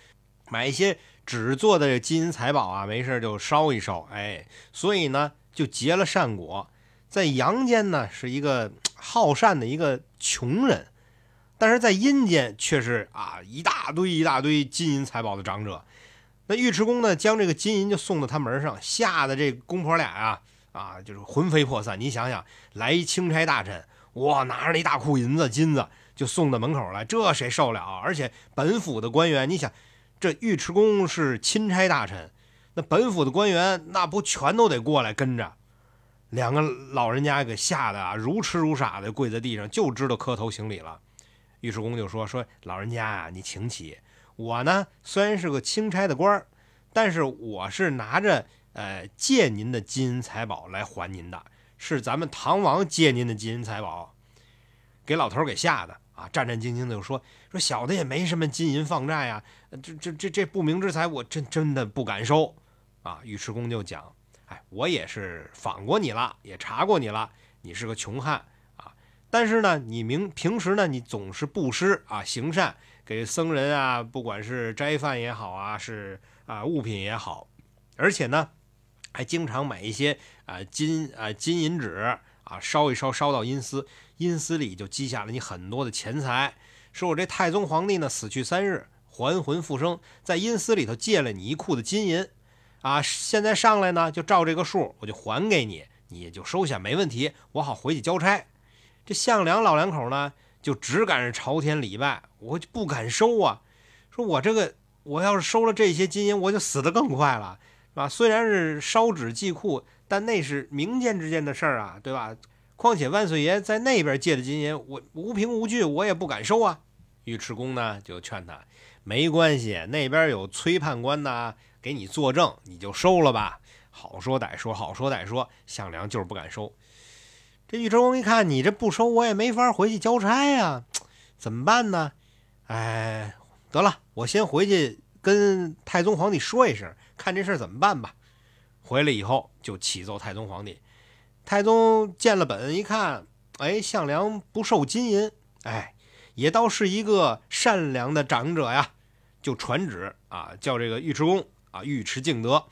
S1: 买一些。纸做的金银财宝啊，没事就烧一烧，哎，所以呢就结了善果。在阳间呢是一个好善的一个穷人，但是在阴间却是啊一大堆一大堆金银财宝的长者。那尉迟恭呢将这个金银就送到他门上，吓得这公婆俩呀啊就是魂飞魄散。你想想，来一钦差大臣，哇，拿着一大库银子金子就送到门口来，这谁受了？而且本府的官员，你想。这尉迟恭是钦差大臣，那本府的官员那不全都得过来跟着？两个老人家给吓得啊，如痴如傻的跪在地上，就知道磕头行礼了。尉迟恭就说：“说老人家啊，你请起。我呢虽然是个钦差的官儿，但是我是拿着呃借您的金银财宝来还您的，是咱们唐王借您的金银财宝，给老头给吓的。”啊，战战兢兢的就说说小的也没什么金银放债啊，这这这这不明之财，我真真的不敢收。啊，尉迟恭就讲，哎，我也是访过你了，也查过你了，你是个穷汉啊，但是呢，你明平时呢，你总是布施啊，行善，给僧人啊，不管是斋饭也好啊，是啊物品也好，而且呢，还经常买一些啊金啊金银纸。啊，烧一烧，烧到阴司，阴司里就积下了你很多的钱财。说我这太宗皇帝呢，死去三日，还魂复生，在阴司里头借了你一库的金银，啊，现在上来呢，就照这个数，我就还给你，你就收下，没问题，我好回去交差。这项梁老两口呢，就只敢是朝天礼拜，我就不敢收啊。说我这个，我要是收了这些金银，我就死得更快了，是吧？虽然是烧纸祭库。但那是民间之间的事儿啊，对吧？况且万岁爷在那边借的金银，我无凭无据，我也不敢收啊。尉迟恭呢就劝他，没关系，那边有崔判官呐，给你作证，你就收了吧。好说歹说，好说歹说，项梁就是不敢收。这尉迟恭一看，你这不收，我也没法回去交差呀，怎么办呢？哎，得了，我先回去跟太宗皇帝说一声，看这事怎么办吧。回来以后就启奏太宗皇帝，太宗见了本一看，哎，项梁不受金银，哎，也倒是一个善良的长者呀，就传旨啊，叫这个尉迟恭啊，尉迟敬德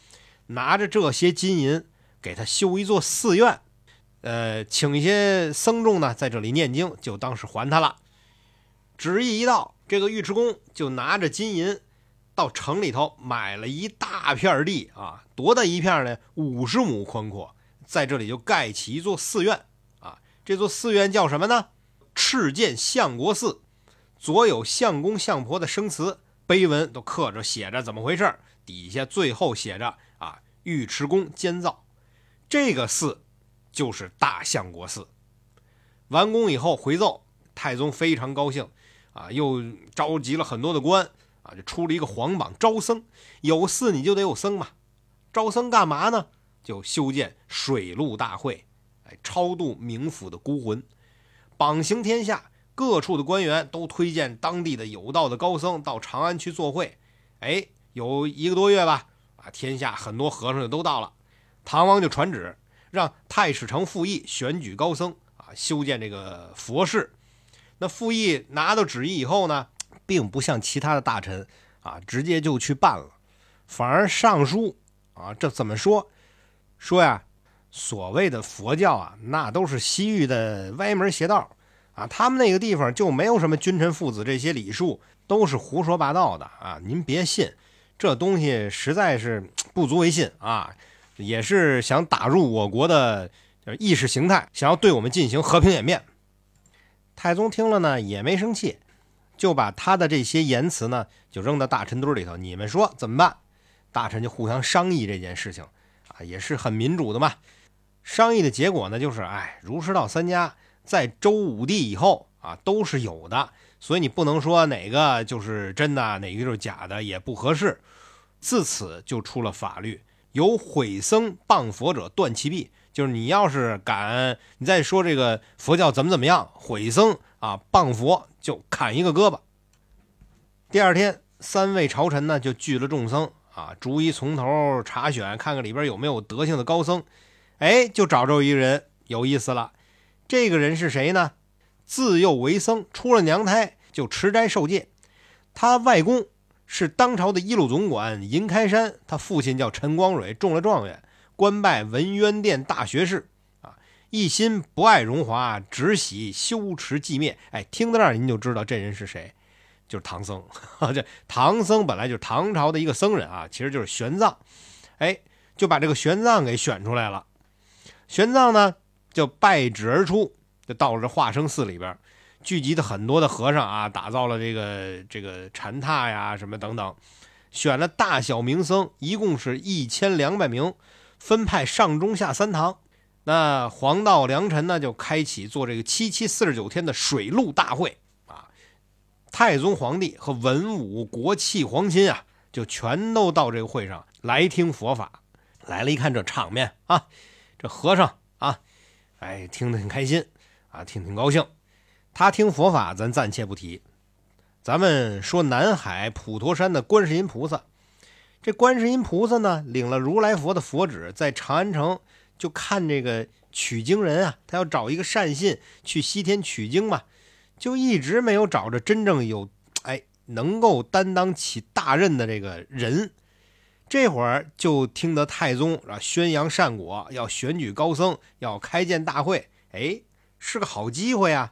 S1: 拿着这些金银给他修一座寺院，呃，请一些僧众呢在这里念经，就当是还他了。旨意一到，这个尉迟恭就拿着金银。到城里头买了一大片地啊，多大一片呢？五十亩宽阔，在这里就盖起一座寺院啊。这座寺院叫什么呢？敕建相国寺，左有相公相婆的生祠，碑文都刻着写着怎么回事底下最后写着啊，尉迟恭监造，这个寺就是大相国寺。完工以后回奏太宗，非常高兴啊，又召集了很多的官。啊，就出了一个皇榜招僧，有寺你就得有僧嘛。招僧干嘛呢？就修建水陆大会，哎，超度冥府的孤魂，榜行天下。各处的官员都推荐当地的有道的高僧到长安去做会。哎，有一个多月吧，啊，天下很多和尚就都到了。唐王就传旨，让太史丞傅毅选举高僧啊，修建这个佛事。那傅毅拿到旨意以后呢？并不像其他的大臣啊，直接就去办了，反而上书啊，这怎么说？说呀，所谓的佛教啊，那都是西域的歪门邪道啊，他们那个地方就没有什么君臣父子这些礼数，都是胡说八道的啊！您别信，这东西实在是不足为信啊！也是想打入我国的意识形态，想要对我们进行和平演变。太宗听了呢，也没生气，就把他的这些言辞呢，就扔到大臣堆里头。你们说怎么办？大臣就互相商议这件事情，啊，也是很民主的嘛。商议的结果呢，就是哎，儒释道三家在周武帝以后啊，都是有的，所以你不能说哪个就是真的，哪个就是假的，也不合适。自此就出了法律，有毁僧谤佛者断其臂，就是你要是敢你再说这个佛教怎么怎么样，毁僧啊谤佛，就砍一个胳膊。第二天，三位朝臣呢就聚了众僧啊，逐一从头查选，看看里边有没有德性的高僧。哎，就找着一个人，有意思了。这个人是谁呢？自幼为僧，出了娘胎就持斋受戒。他外公是当朝的一路总管银开山，他父亲叫陈光蕊，中了状元，官拜文渊殿大学士。啊，一心不爱荣华，只喜修持寂灭。哎，听到这儿您就知道这人是谁，就是唐僧。这唐僧本来就是唐朝的一个僧人啊，其实就是玄奘。哎，就把这个玄奘给选出来了。玄奘呢，就拜旨而出，就到了这化生寺里边，聚集的很多的和尚啊，打造了这个这个禅榻呀，什么等等，选了大小名僧，一共是一千两百名，分派上中下三堂。那黄道良辰呢，就开启做这个七七四十九天的水陆大会啊，太宗皇帝和文武国戚皇亲啊，就全都到这个会上来听佛法。来了，一看这场面啊。这和尚啊，哎，听得很开心啊，听挺高兴。他听佛法，咱暂且不提。咱们说南海普陀山的观世音菩萨，这观世音菩萨呢，领了如来佛的佛旨，在长安城就看这个取经人啊，他要找一个善信去西天取经嘛，就一直没有找着真正有哎能够担当起大任的这个人。这会儿就听得太宗啊宣扬善果，要选举高僧，要开建大会，哎，是个好机会啊！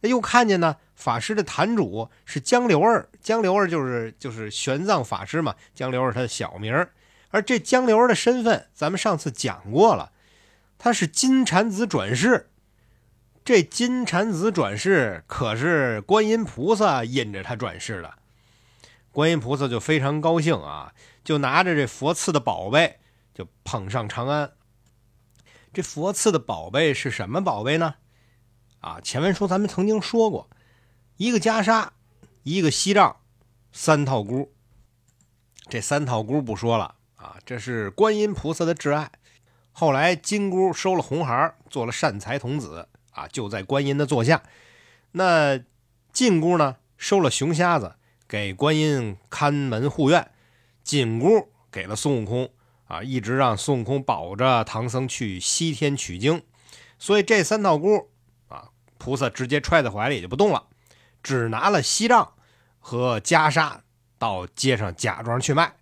S1: 又看见呢，法师的坛主是江流儿，江流儿就是就是玄奘法师嘛，江流儿他的小名儿。而这江流儿的身份，咱们上次讲过了，他是金蝉子转世。这金蝉子转世可是观音菩萨引着他转世的，观音菩萨就非常高兴啊。就拿着这佛赐的宝贝，就捧上长安。这佛赐的宝贝是什么宝贝呢？啊，前文书咱们曾经说过，一个袈裟，一个锡杖，三套箍。这三套箍不说了啊，这是观音菩萨的挚爱。后来金箍收了红孩做了善财童子啊，就在观音的座下。那金箍呢，收了熊瞎子，给观音看门护院。紧箍给了孙悟空啊，一直让孙悟空保着唐僧去西天取经，所以这三套箍啊，菩萨直接揣在怀里就不动了，只拿了锡杖和袈裟到街上假装去卖。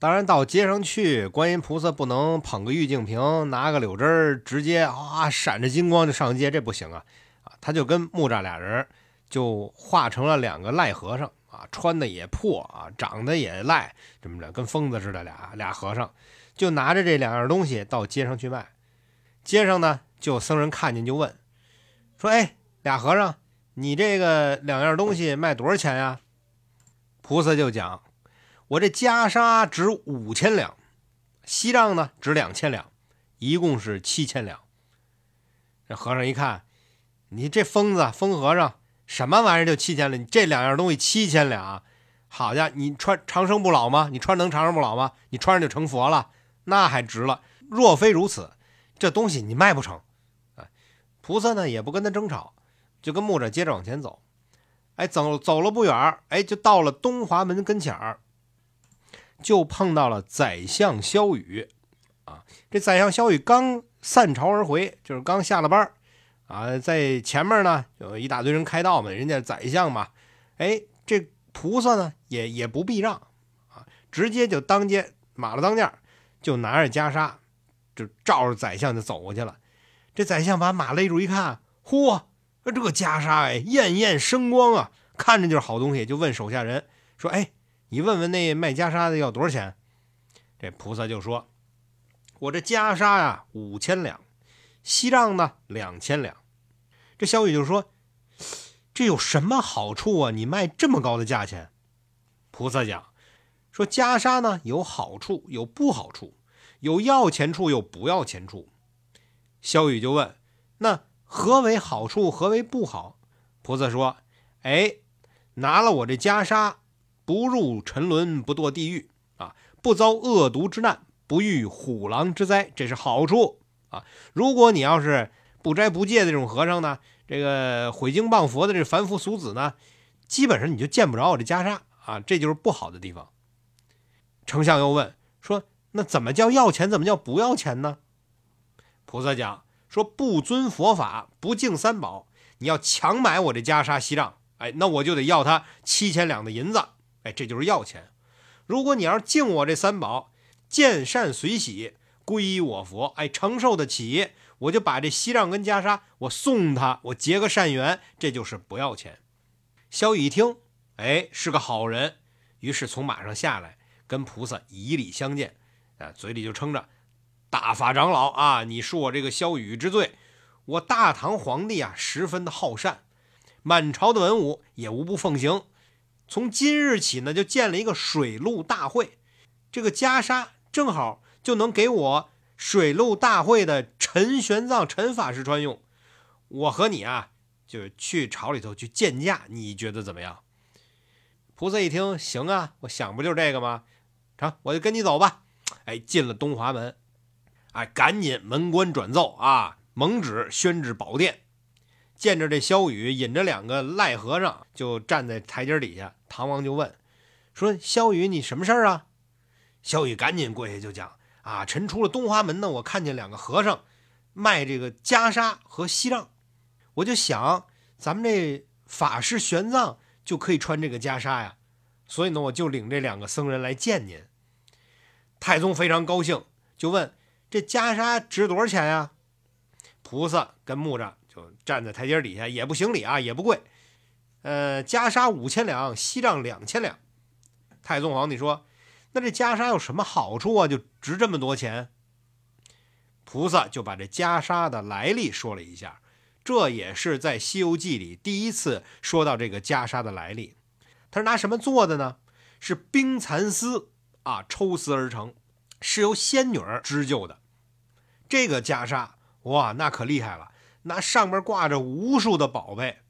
S1: 当然，到街上去，观音菩萨不能捧个玉净瓶，拿个柳枝直接啊闪着金光就上街，这不行啊啊！他就跟木吒俩人就化成了两个赖和尚。啊，穿的也破啊，长得也赖，这么着跟疯子似的俩俩和尚，就拿着这两样东西到街上去卖。街上呢，就僧人看见就问，说：“哎，俩和尚，你这个两样东西卖多少钱呀？”菩萨就讲：“我这袈裟值五千两，锡杖呢值两千两，一共是七千两。”这和尚一看，你这疯子，疯和尚。什么玩意儿就七千两？你这两样东西七千两，好家伙，你穿长生不老吗？你穿能长生不老吗？你穿上就成佛了，那还值了。若非如此，这东西你卖不成。啊，菩萨呢也不跟他争吵，就跟木吒接着往前走。哎，走走了不远哎，就到了东华门跟前儿，就碰到了宰相萧雨。啊，这宰相萧雨刚散朝而回，就是刚下了班啊，在前面呢，有一大堆人开道嘛，人家宰相嘛，哎，这菩萨呢也也不避让啊，直接就当街马了当间，就拿着袈裟，就照着宰相就走过去了。这宰相把马勒住一看，嚯，这个袈裟哎，艳艳生光啊，看着就是好东西，就问手下人说：“哎，你问问那卖袈裟的要多少钱？”这菩萨就说：“我这袈裟呀五千两，锡杖呢两千两。这萧雨就说：“这有什么好处啊？你卖这么高的价钱？”菩萨讲说：“袈裟呢有好处，有不好处，有要钱处，有不要钱处。”萧雨就问：“那何为好处？何为不好？”菩萨说：“哎，拿了我这袈裟，不入沉沦，不堕地狱啊，不遭恶毒之难，不遇虎狼之灾，这是好处啊。如果你要是不斋不戒的这种和尚呢？”这个毁经谤佛的这凡夫俗子呢，基本上你就见不着我这袈裟啊，这就是不好的地方。丞相又问说：“那怎么叫要钱？怎么叫不要钱呢？”菩萨讲说：“不遵佛法，不敬三宝，你要强买我这袈裟锡杖，哎，那我就得要他七千两的银子，哎，这就是要钱。如果你要是敬我这三宝，见善随喜，皈依我佛，哎，承受得起。”我就把这锡杖跟袈裟，我送他，我结个善缘，这就是不要钱。萧雨一听，哎，是个好人，于是从马上下来，跟菩萨以礼相见，啊，嘴里就称着大法长老啊，你恕我这个萧雨之罪。我大唐皇帝啊，十分的好善，满朝的文武也无不奉行。从今日起呢，就建了一个水陆大会，这个袈裟正好就能给我。水陆大会的陈玄奘陈法师穿用，我和你啊，就去朝里头去见驾，你觉得怎么样？菩萨一听，行啊，我想不就是这个吗？成，我就跟你走吧。哎，进了东华门，哎，赶紧门官转奏啊，蒙旨宣旨宝殿。见着这萧雨引着两个赖和尚，就站在台阶底下。唐王就问说：“萧雨，你什么事儿啊？”萧雨赶紧跪下就讲。啊！臣出了东华门呢，我看见两个和尚卖这个袈裟和锡杖，我就想，咱们这法师玄奘就可以穿这个袈裟呀，所以呢，我就领这两个僧人来见您。太宗非常高兴，就问这袈裟值多少钱呀？菩萨跟木吒就站在台阶底下，也不行礼啊，也不跪。呃，袈裟五千两，锡杖两千两。太宗皇帝说。那这袈裟有什么好处啊？就值这么多钱？菩萨就把这袈裟的来历说了一下，这也是在《西游记》里第一次说到这个袈裟的来历。它是拿什么做的呢？是冰蚕丝啊，抽丝而成，是由仙女织就的。这个袈裟哇，那可厉害了，那上面挂着无数的宝贝，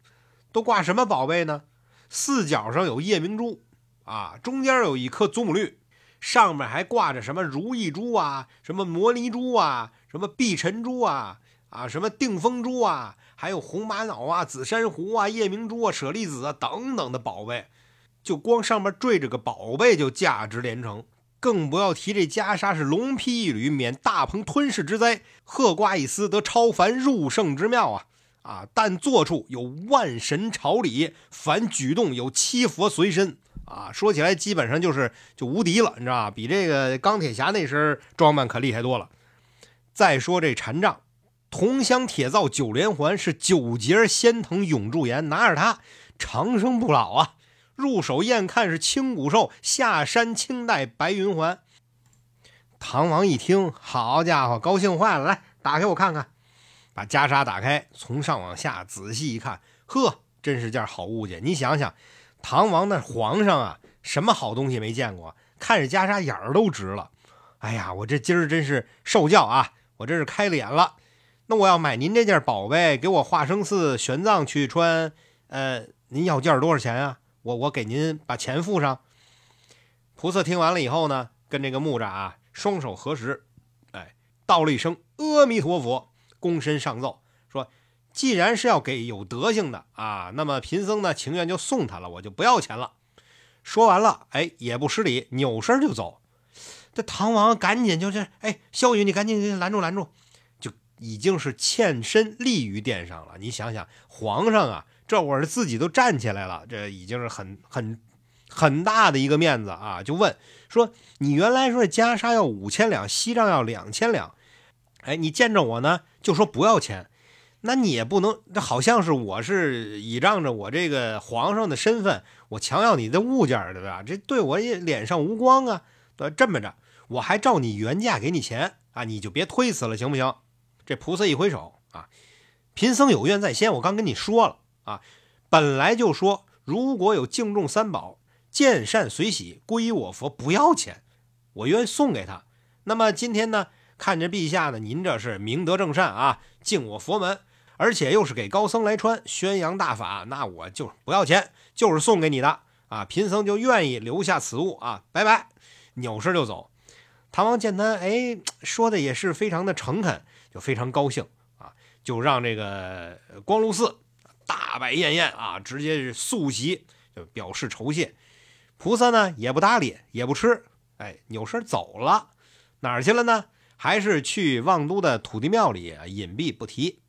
S1: 都挂什么宝贝呢？四角上有夜明珠啊，中间有一颗祖母绿。上面还挂着什么如意珠啊，什么摩尼珠啊，什么碧晨珠啊，啊，什么定风珠啊，还有红玛瑙啊、紫珊瑚啊、夜明珠啊、舍利子啊等等的宝贝，就光上面缀着个宝贝就价值连城，更不要提这袈裟是龙披一缕，免大鹏吞噬之灾；鹤挂一丝，得超凡入圣之妙啊！啊，但坐处有万神朝礼，凡举动有七佛随身。啊，说起来基本上就是就无敌了，你知道吧？比这个钢铁侠那身装扮可厉害多了。再说这禅杖，铜镶铁造九连环，是九节仙藤永驻颜，拿着它长生不老啊！入手验看是青骨兽，下山青带白云环。唐王一听，好家伙，高兴坏了，来打开我看看。把袈裟打开，从上往下仔细一看，呵，真是件好物件。你想想。唐王那皇上啊，什么好东西没见过？看着袈裟眼儿都直了。哎呀，我这今儿真是受教啊！我这是开了眼了。那我要买您这件宝贝，给我化生寺玄奘去穿。呃，您要件多少钱啊？我我给您把钱付上。菩萨听完了以后呢，跟这个木吒啊双手合十，哎，道了一声阿弥陀佛，躬身上奏。既然是要给有德行的啊，那么贫僧呢情愿就送他了，我就不要钱了。说完了，哎，也不失礼，扭身就走。这唐王赶紧就是，哎，萧雨，你赶紧拦住拦住，就已经是欠身立于殿上了。你想想，皇上啊，这会儿自己都站起来了，这已经是很很很大的一个面子啊。就问说，你原来说袈裟要五千两，西杖要两千两，哎，你见着我呢就说不要钱。那你也不能，这好像是我是倚仗着我这个皇上的身份，我强要你的物件，对吧？这对我也脸上无光啊。对，这么着，我还照你原价给你钱啊，你就别推辞了，行不行？这菩萨一挥手啊，贫僧有愿在先，我刚跟你说了啊，本来就说如果有敬重三宝，见善随喜，皈依我佛，不要钱，我愿送给他。那么今天呢，看着陛下呢，您这是明德正善啊，敬我佛门，而且又是给高僧来穿，宣扬大法，那我就不要钱，就是送给你的啊。贫僧就愿意留下此物啊，拜拜，扭身就走。唐王见他哎说的也是非常的诚恳，就非常高兴啊，就让这个光禄寺大摆宴宴啊，直接是素席，就表示酬谢。菩萨呢也不搭理，也不吃，哎，扭身走了。哪儿去了呢？还是去望都的土地庙里隐蔽不提。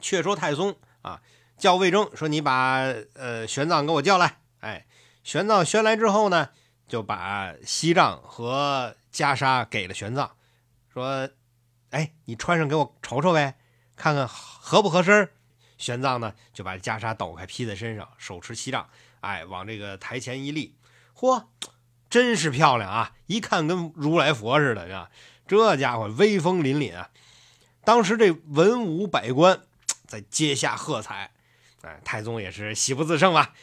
S1: 却说太宗啊，叫魏征说：“你把呃玄奘给我叫来。”哎，玄奘宣来之后呢，就把锡杖和袈裟给了玄奘，说：“哎，你穿上给我瞅瞅呗，看看合不合身。”玄奘呢就把袈裟抖开披在身上，手持锡杖，哎，往这个台前一立，嚯！真是漂亮啊！一看跟如来佛似的，呀，这家伙威风凛凛啊！当时这文武百官在阶下喝彩，哎，太宗也是喜不自胜吧，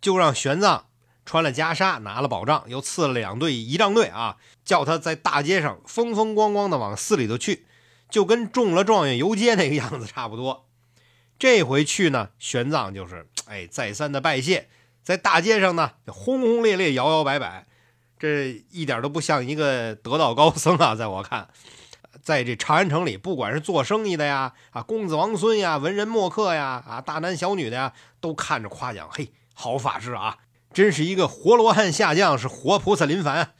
S1: 就让玄奘穿了袈裟，拿了宝杖，又赐了两队仪仗队啊，叫他在大街上风风光光的往寺里头去，就跟中了状元游街那个样子差不多。这回去呢，玄奘就是哎再三的拜谢，在大街上呢轰轰烈烈，摇摇摆摆。这一点都不像一个得道高僧啊！在我看，在这长安城里，不管是做生意的呀，啊，公子王孙呀，文人墨客呀，啊，大男小女的呀，都看着夸奖，嘿，好法师啊，真是一个活罗汉下降，是活菩萨临凡。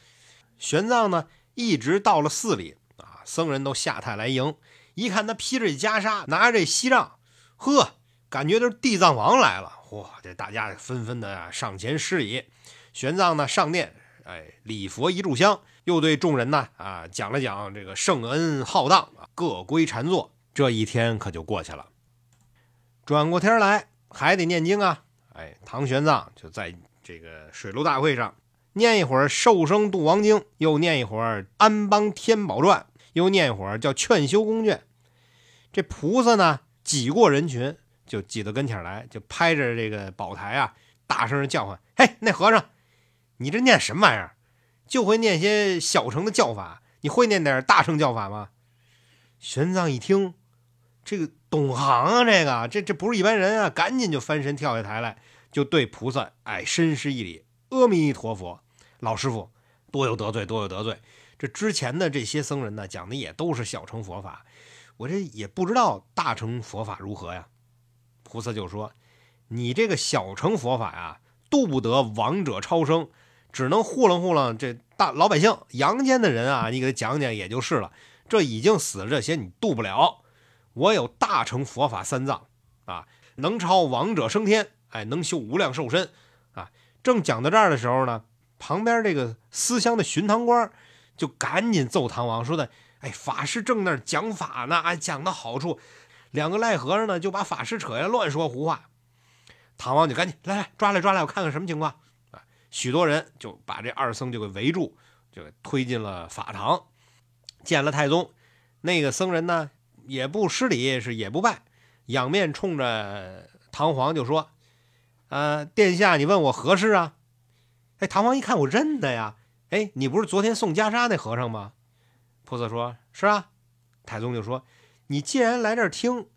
S1: 玄奘呢，一直到了寺里啊，僧人都下榻来迎，一看他披着袈裟，拿着这锡杖，呵，感觉都是地藏王来了，嚯，这大家纷纷的上前施礼。玄奘呢，上殿。哎，礼佛一炷香，又对众人呢啊讲了讲这个圣恩浩荡，各归禅坐。这一天可就过去了。转过天来还得念经啊。哎，唐玄奘就在这个水陆大会上念一会儿《寿生度王经》，又念一会儿《安邦天宝传》，又念一会儿叫《劝修宫卷》。这菩萨呢挤过人群，就挤到跟前来，就拍着这个宝台啊，大声叫唤：“嘿，那和尚！”你这念什么玩意儿？就会念些小乘的教法，你会念点大乘教法吗？玄奘一听，这个懂行啊，这个这这不是一般人啊，赶紧就翻身跳下台来，就对菩萨哎深施一礼：“阿弥陀佛，老师傅，多有得罪，多有得罪。这之前的这些僧人呢，讲的也都是小乘佛法，我这也不知道大乘佛法如何呀。”菩萨就说：“你这个小乘佛法呀，渡不得亡者超生。”只能糊弄糊弄这大老百姓，阳间的人啊，你给他讲讲也就是了。这已经死了这些，你渡不了。我有大乘佛法三藏啊，能超亡者升天，哎，能修无量寿身啊。正讲到这儿的时候呢，旁边这个思乡的巡堂官就赶紧奏唐王说的：“哎，法师正那儿讲法呢，哎，讲的好处。”两个赖和尚呢就把法师扯下来乱说胡话。唐王就赶紧来来抓来抓来，我看看什么情况。许多人就把这二僧就给围住，就推进了法堂，见了太宗。那个僧人呢，也不施礼，是也不拜，仰面冲着唐皇就说：“呃，殿下，你问我何事啊？”哎，唐皇一看，我认得呀。哎，你不是昨天送袈裟那和尚吗？菩萨说：“是啊。”太宗就说：“你既然来这儿听，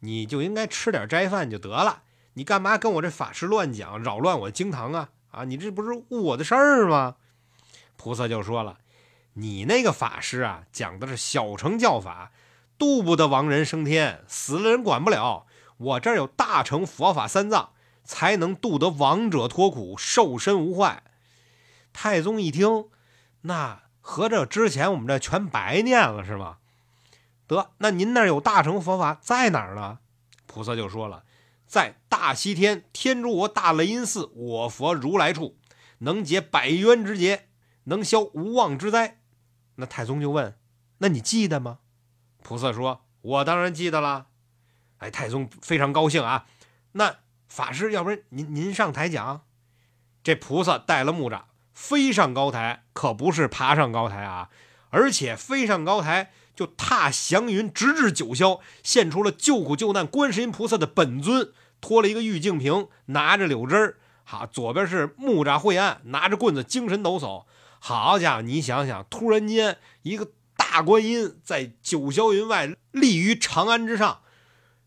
S1: 你就应该吃点斋饭就得了。你干嘛跟我这法师乱讲，扰乱我经堂啊？”啊，你这不是误我的事儿吗？菩萨就说了：“你那个法师啊，讲的是小乘教法，渡不得亡人升天，死了人管不了。我这儿有大乘佛法三藏，才能渡得亡者脱苦，寿身无坏。”太宗一听，那合着之前我们这全白念了是吗？得，那您那有大乘佛法在哪儿呢？菩萨就说了。在大西天天竺国大雷音寺，我佛如来处，能解百冤之结，能消无妄之灾。那太宗就问：“那你记得吗？”菩萨说：“我当然记得了。”哎，太宗非常高兴啊。那法师，要不然您您上台讲。这菩萨带了木吒飞上高台，可不是爬上高台啊，而且飞上高台就踏祥云，直至九霄，现出了救苦救难观世音菩萨的本尊，托了一个玉净瓶，拿着柳枝儿，好，左边是木吒慧岸，拿着棍子，精神抖擞。好家伙，你想想，突然间一个大观音在九霄云外立于长安之上，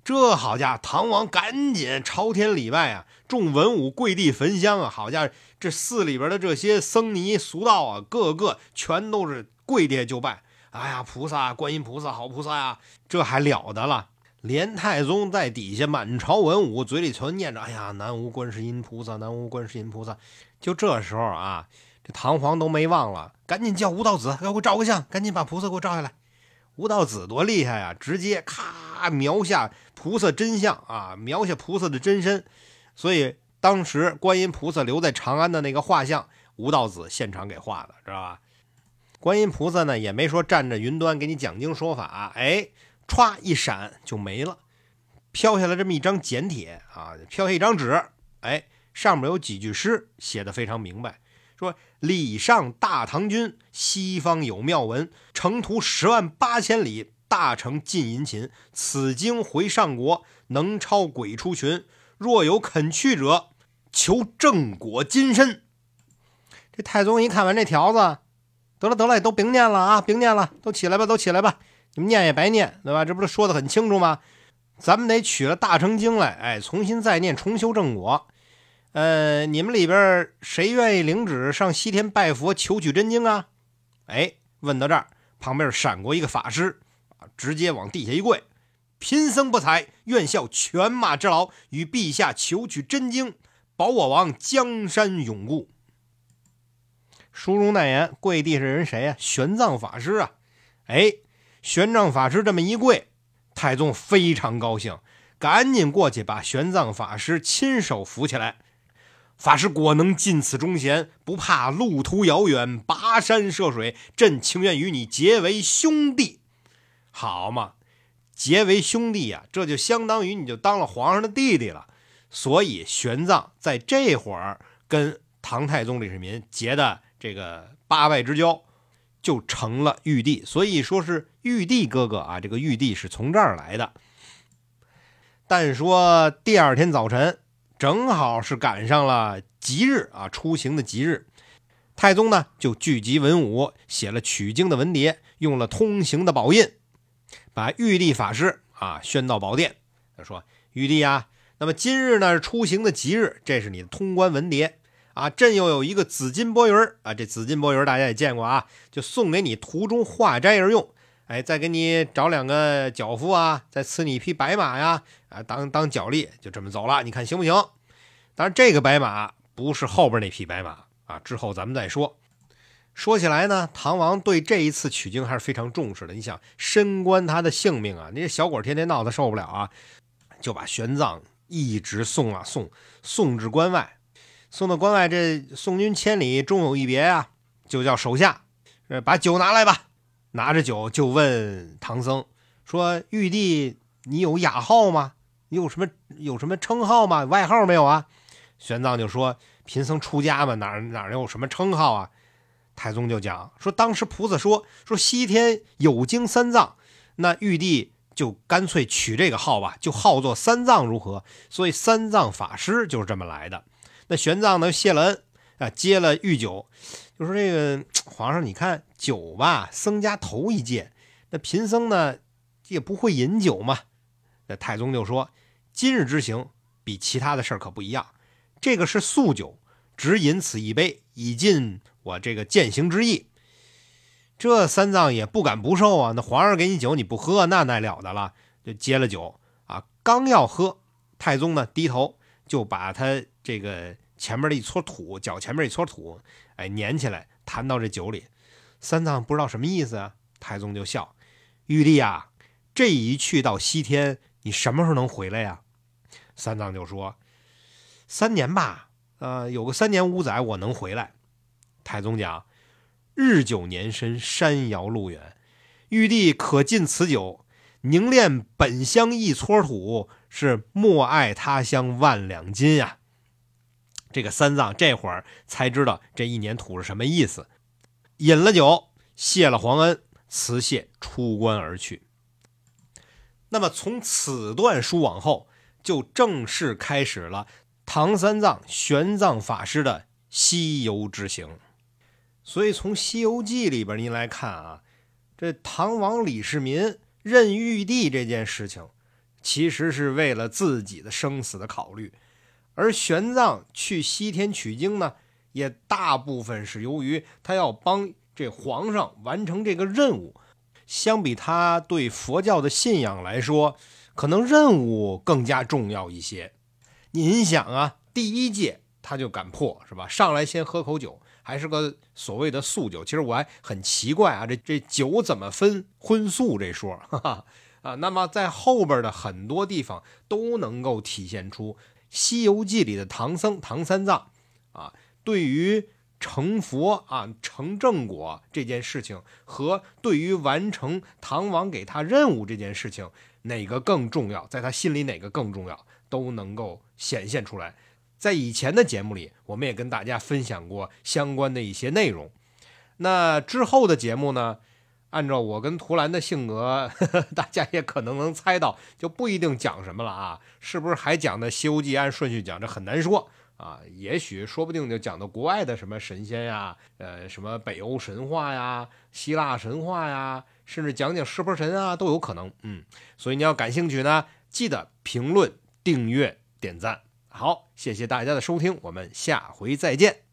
S1: 这好家伙，唐王赶紧朝天礼拜啊，众文武跪地焚香啊，好家伙，这寺里边的这些僧尼俗道啊，个个全都是跪地就拜。哎呀，菩萨，观音菩萨，好菩萨呀，这还了得了？连太宗在底下满朝文武嘴里全念着：“哎呀，南无观世音菩萨，南无观世音菩萨。”就这时候啊。这唐皇都没忘了，赶紧叫吴道子给我照个相，赶紧把菩萨给我照下来。吴道子多厉害呀，直接咔描下菩萨真相啊，描下菩萨的真身。所以当时观音菩萨留在长安的那个画像，吴道子现场给画的，知道吧？观音菩萨呢也没说站着云端给你讲经说法，哎，歘一闪就没了，飘下来这么一张简帖啊，飘下一张纸，哎，上面有几句诗写的非常明白。说礼上大唐君，西方有妙文，程途十万八千里，大成尽殷勤。此经回上国，能超鬼出群。若有肯去者，求正果金身。这太宗一看完这条子，得了得了，都别念了啊，别念了，都起来吧，都起来吧。你们念也白念，对吧？这不是说的很清楚吗？咱们得取了大成经来，哎，重新再念，重修正果。呃，你们里边谁愿意领旨上西天拜佛求取真经啊？哎，问到这儿，旁边闪过一个法师，啊，直接往地下一跪，贫僧不才，愿效犬马之劳，与陛下求取真经，保我王江山永固。书中代言，跪地是人谁呀？玄奘法师啊！哎，玄奘法师这么一跪，太宗非常高兴，赶紧过去把玄奘法师亲手扶起来。法师果能尽此忠贤，不怕路途遥远，跋山涉水，朕情愿与你结为兄弟，好嘛？结为兄弟呀，这就相当于你就当了皇上的弟弟了。所以玄奘在这会儿跟唐太宗李世民结的这个八拜之交，就成了玉帝。所以说是玉帝哥哥啊，这个玉帝是从这儿来的。但说第二天早晨。正好是赶上了吉日啊，出行的吉日，太宗呢就聚集文武，写了取经的文牒，用了通行的宝印，把玉帝法师啊宣到宝殿。他说：“玉帝啊，那么今日呢是出行的吉日，这是你的通关文牒啊。朕又有一个紫金钵盂啊，这紫金钵盂大家也见过啊，就送给你途中化斋而用。哎，再给你找两个脚夫啊，再赐你一匹白马呀。”啊，当当脚力就这么走了，你看行不行？当然，这个白马不是后边那匹白马啊，之后咱们再说。说起来呢，唐王对这一次取经还是非常重视的。你想，身关他的性命啊，那些小鬼天天闹，他受不了啊，就把玄奘一直送啊送，送至关外，送到关外，这送君千里，终有一别啊，就叫手下，呃，把酒拿来吧。拿着酒就问唐僧说：“玉帝，你有雅号吗？”你有什么有什么称号吗？外号没有啊？玄奘就说：“贫僧出家嘛，哪哪能有什么称号啊？”太宗就讲说：“当时菩萨说说西天有经三藏，那玉帝就干脆取这个号吧，就号作三藏如何？所以三藏法师就是这么来的。那玄奘呢，谢了恩啊，接了御酒，就说：这个皇上，你看酒吧，僧家头一戒，那贫僧呢也不会饮酒嘛。”那太宗就说：“今日之行比其他的事儿可不一样，这个是素酒，只饮此一杯，以尽我这个践行之意。”这三藏也不敢不受啊。那皇上给你酒你不喝，那奈了得了？就接了酒啊，刚要喝，太宗呢低头就把他这个前面的一撮土，脚前面一撮土，哎，粘起来弹到这酒里。三藏不知道什么意思啊。太宗就笑：“玉帝啊，这一去到西天。”你什么时候能回来呀？三藏就说：“三年吧，呃，有个三年五载，我能回来。”太宗讲：“日久年深，山遥路远，玉帝可尽此酒，凝炼本乡一撮土，是莫爱他乡万两金呀。”这个三藏这会儿才知道这一年土是什么意思，饮了酒，谢了皇恩，辞谢出关而去。那么从此段书往后，就正式开始了唐三藏玄奘法师的西游之行。所以从《西游记》里边您来看啊，这唐王李世民认玉帝这件事情，其实是为了自己的生死的考虑；而玄奘去西天取经呢，也大部分是由于他要帮这皇上完成这个任务。相比他对佛教的信仰来说，可能任务更加重要一些。您想啊，第一届他就敢破，是吧？上来先喝口酒，还是个所谓的素酒。其实我还很奇怪啊，这这酒怎么分荤素这说？哈哈啊，那么在后边的很多地方都能够体现出《西游记》里的唐僧唐三藏啊，对于。成佛啊，成正果这件事情和对于完成唐王给他任务这件事情，哪个更重要？在他心里哪个更重要，都能够显现出来。在以前的节目里，我们也跟大家分享过相关的一些内容。那之后的节目呢？按照我跟图兰的性格，呵 呵大家也可能能猜到，就不一定讲什么了啊？是不是还讲的《西游记》按顺序讲？这很难说。啊，也许说不定就讲到国外的什么神仙呀，呃，什么北欧神话呀、希腊神话呀，甚至讲讲湿婆神啊，都有可能。嗯，所以你要感兴趣呢，记得评论、订阅、点赞。好，谢谢大家的收听，我们下回再见。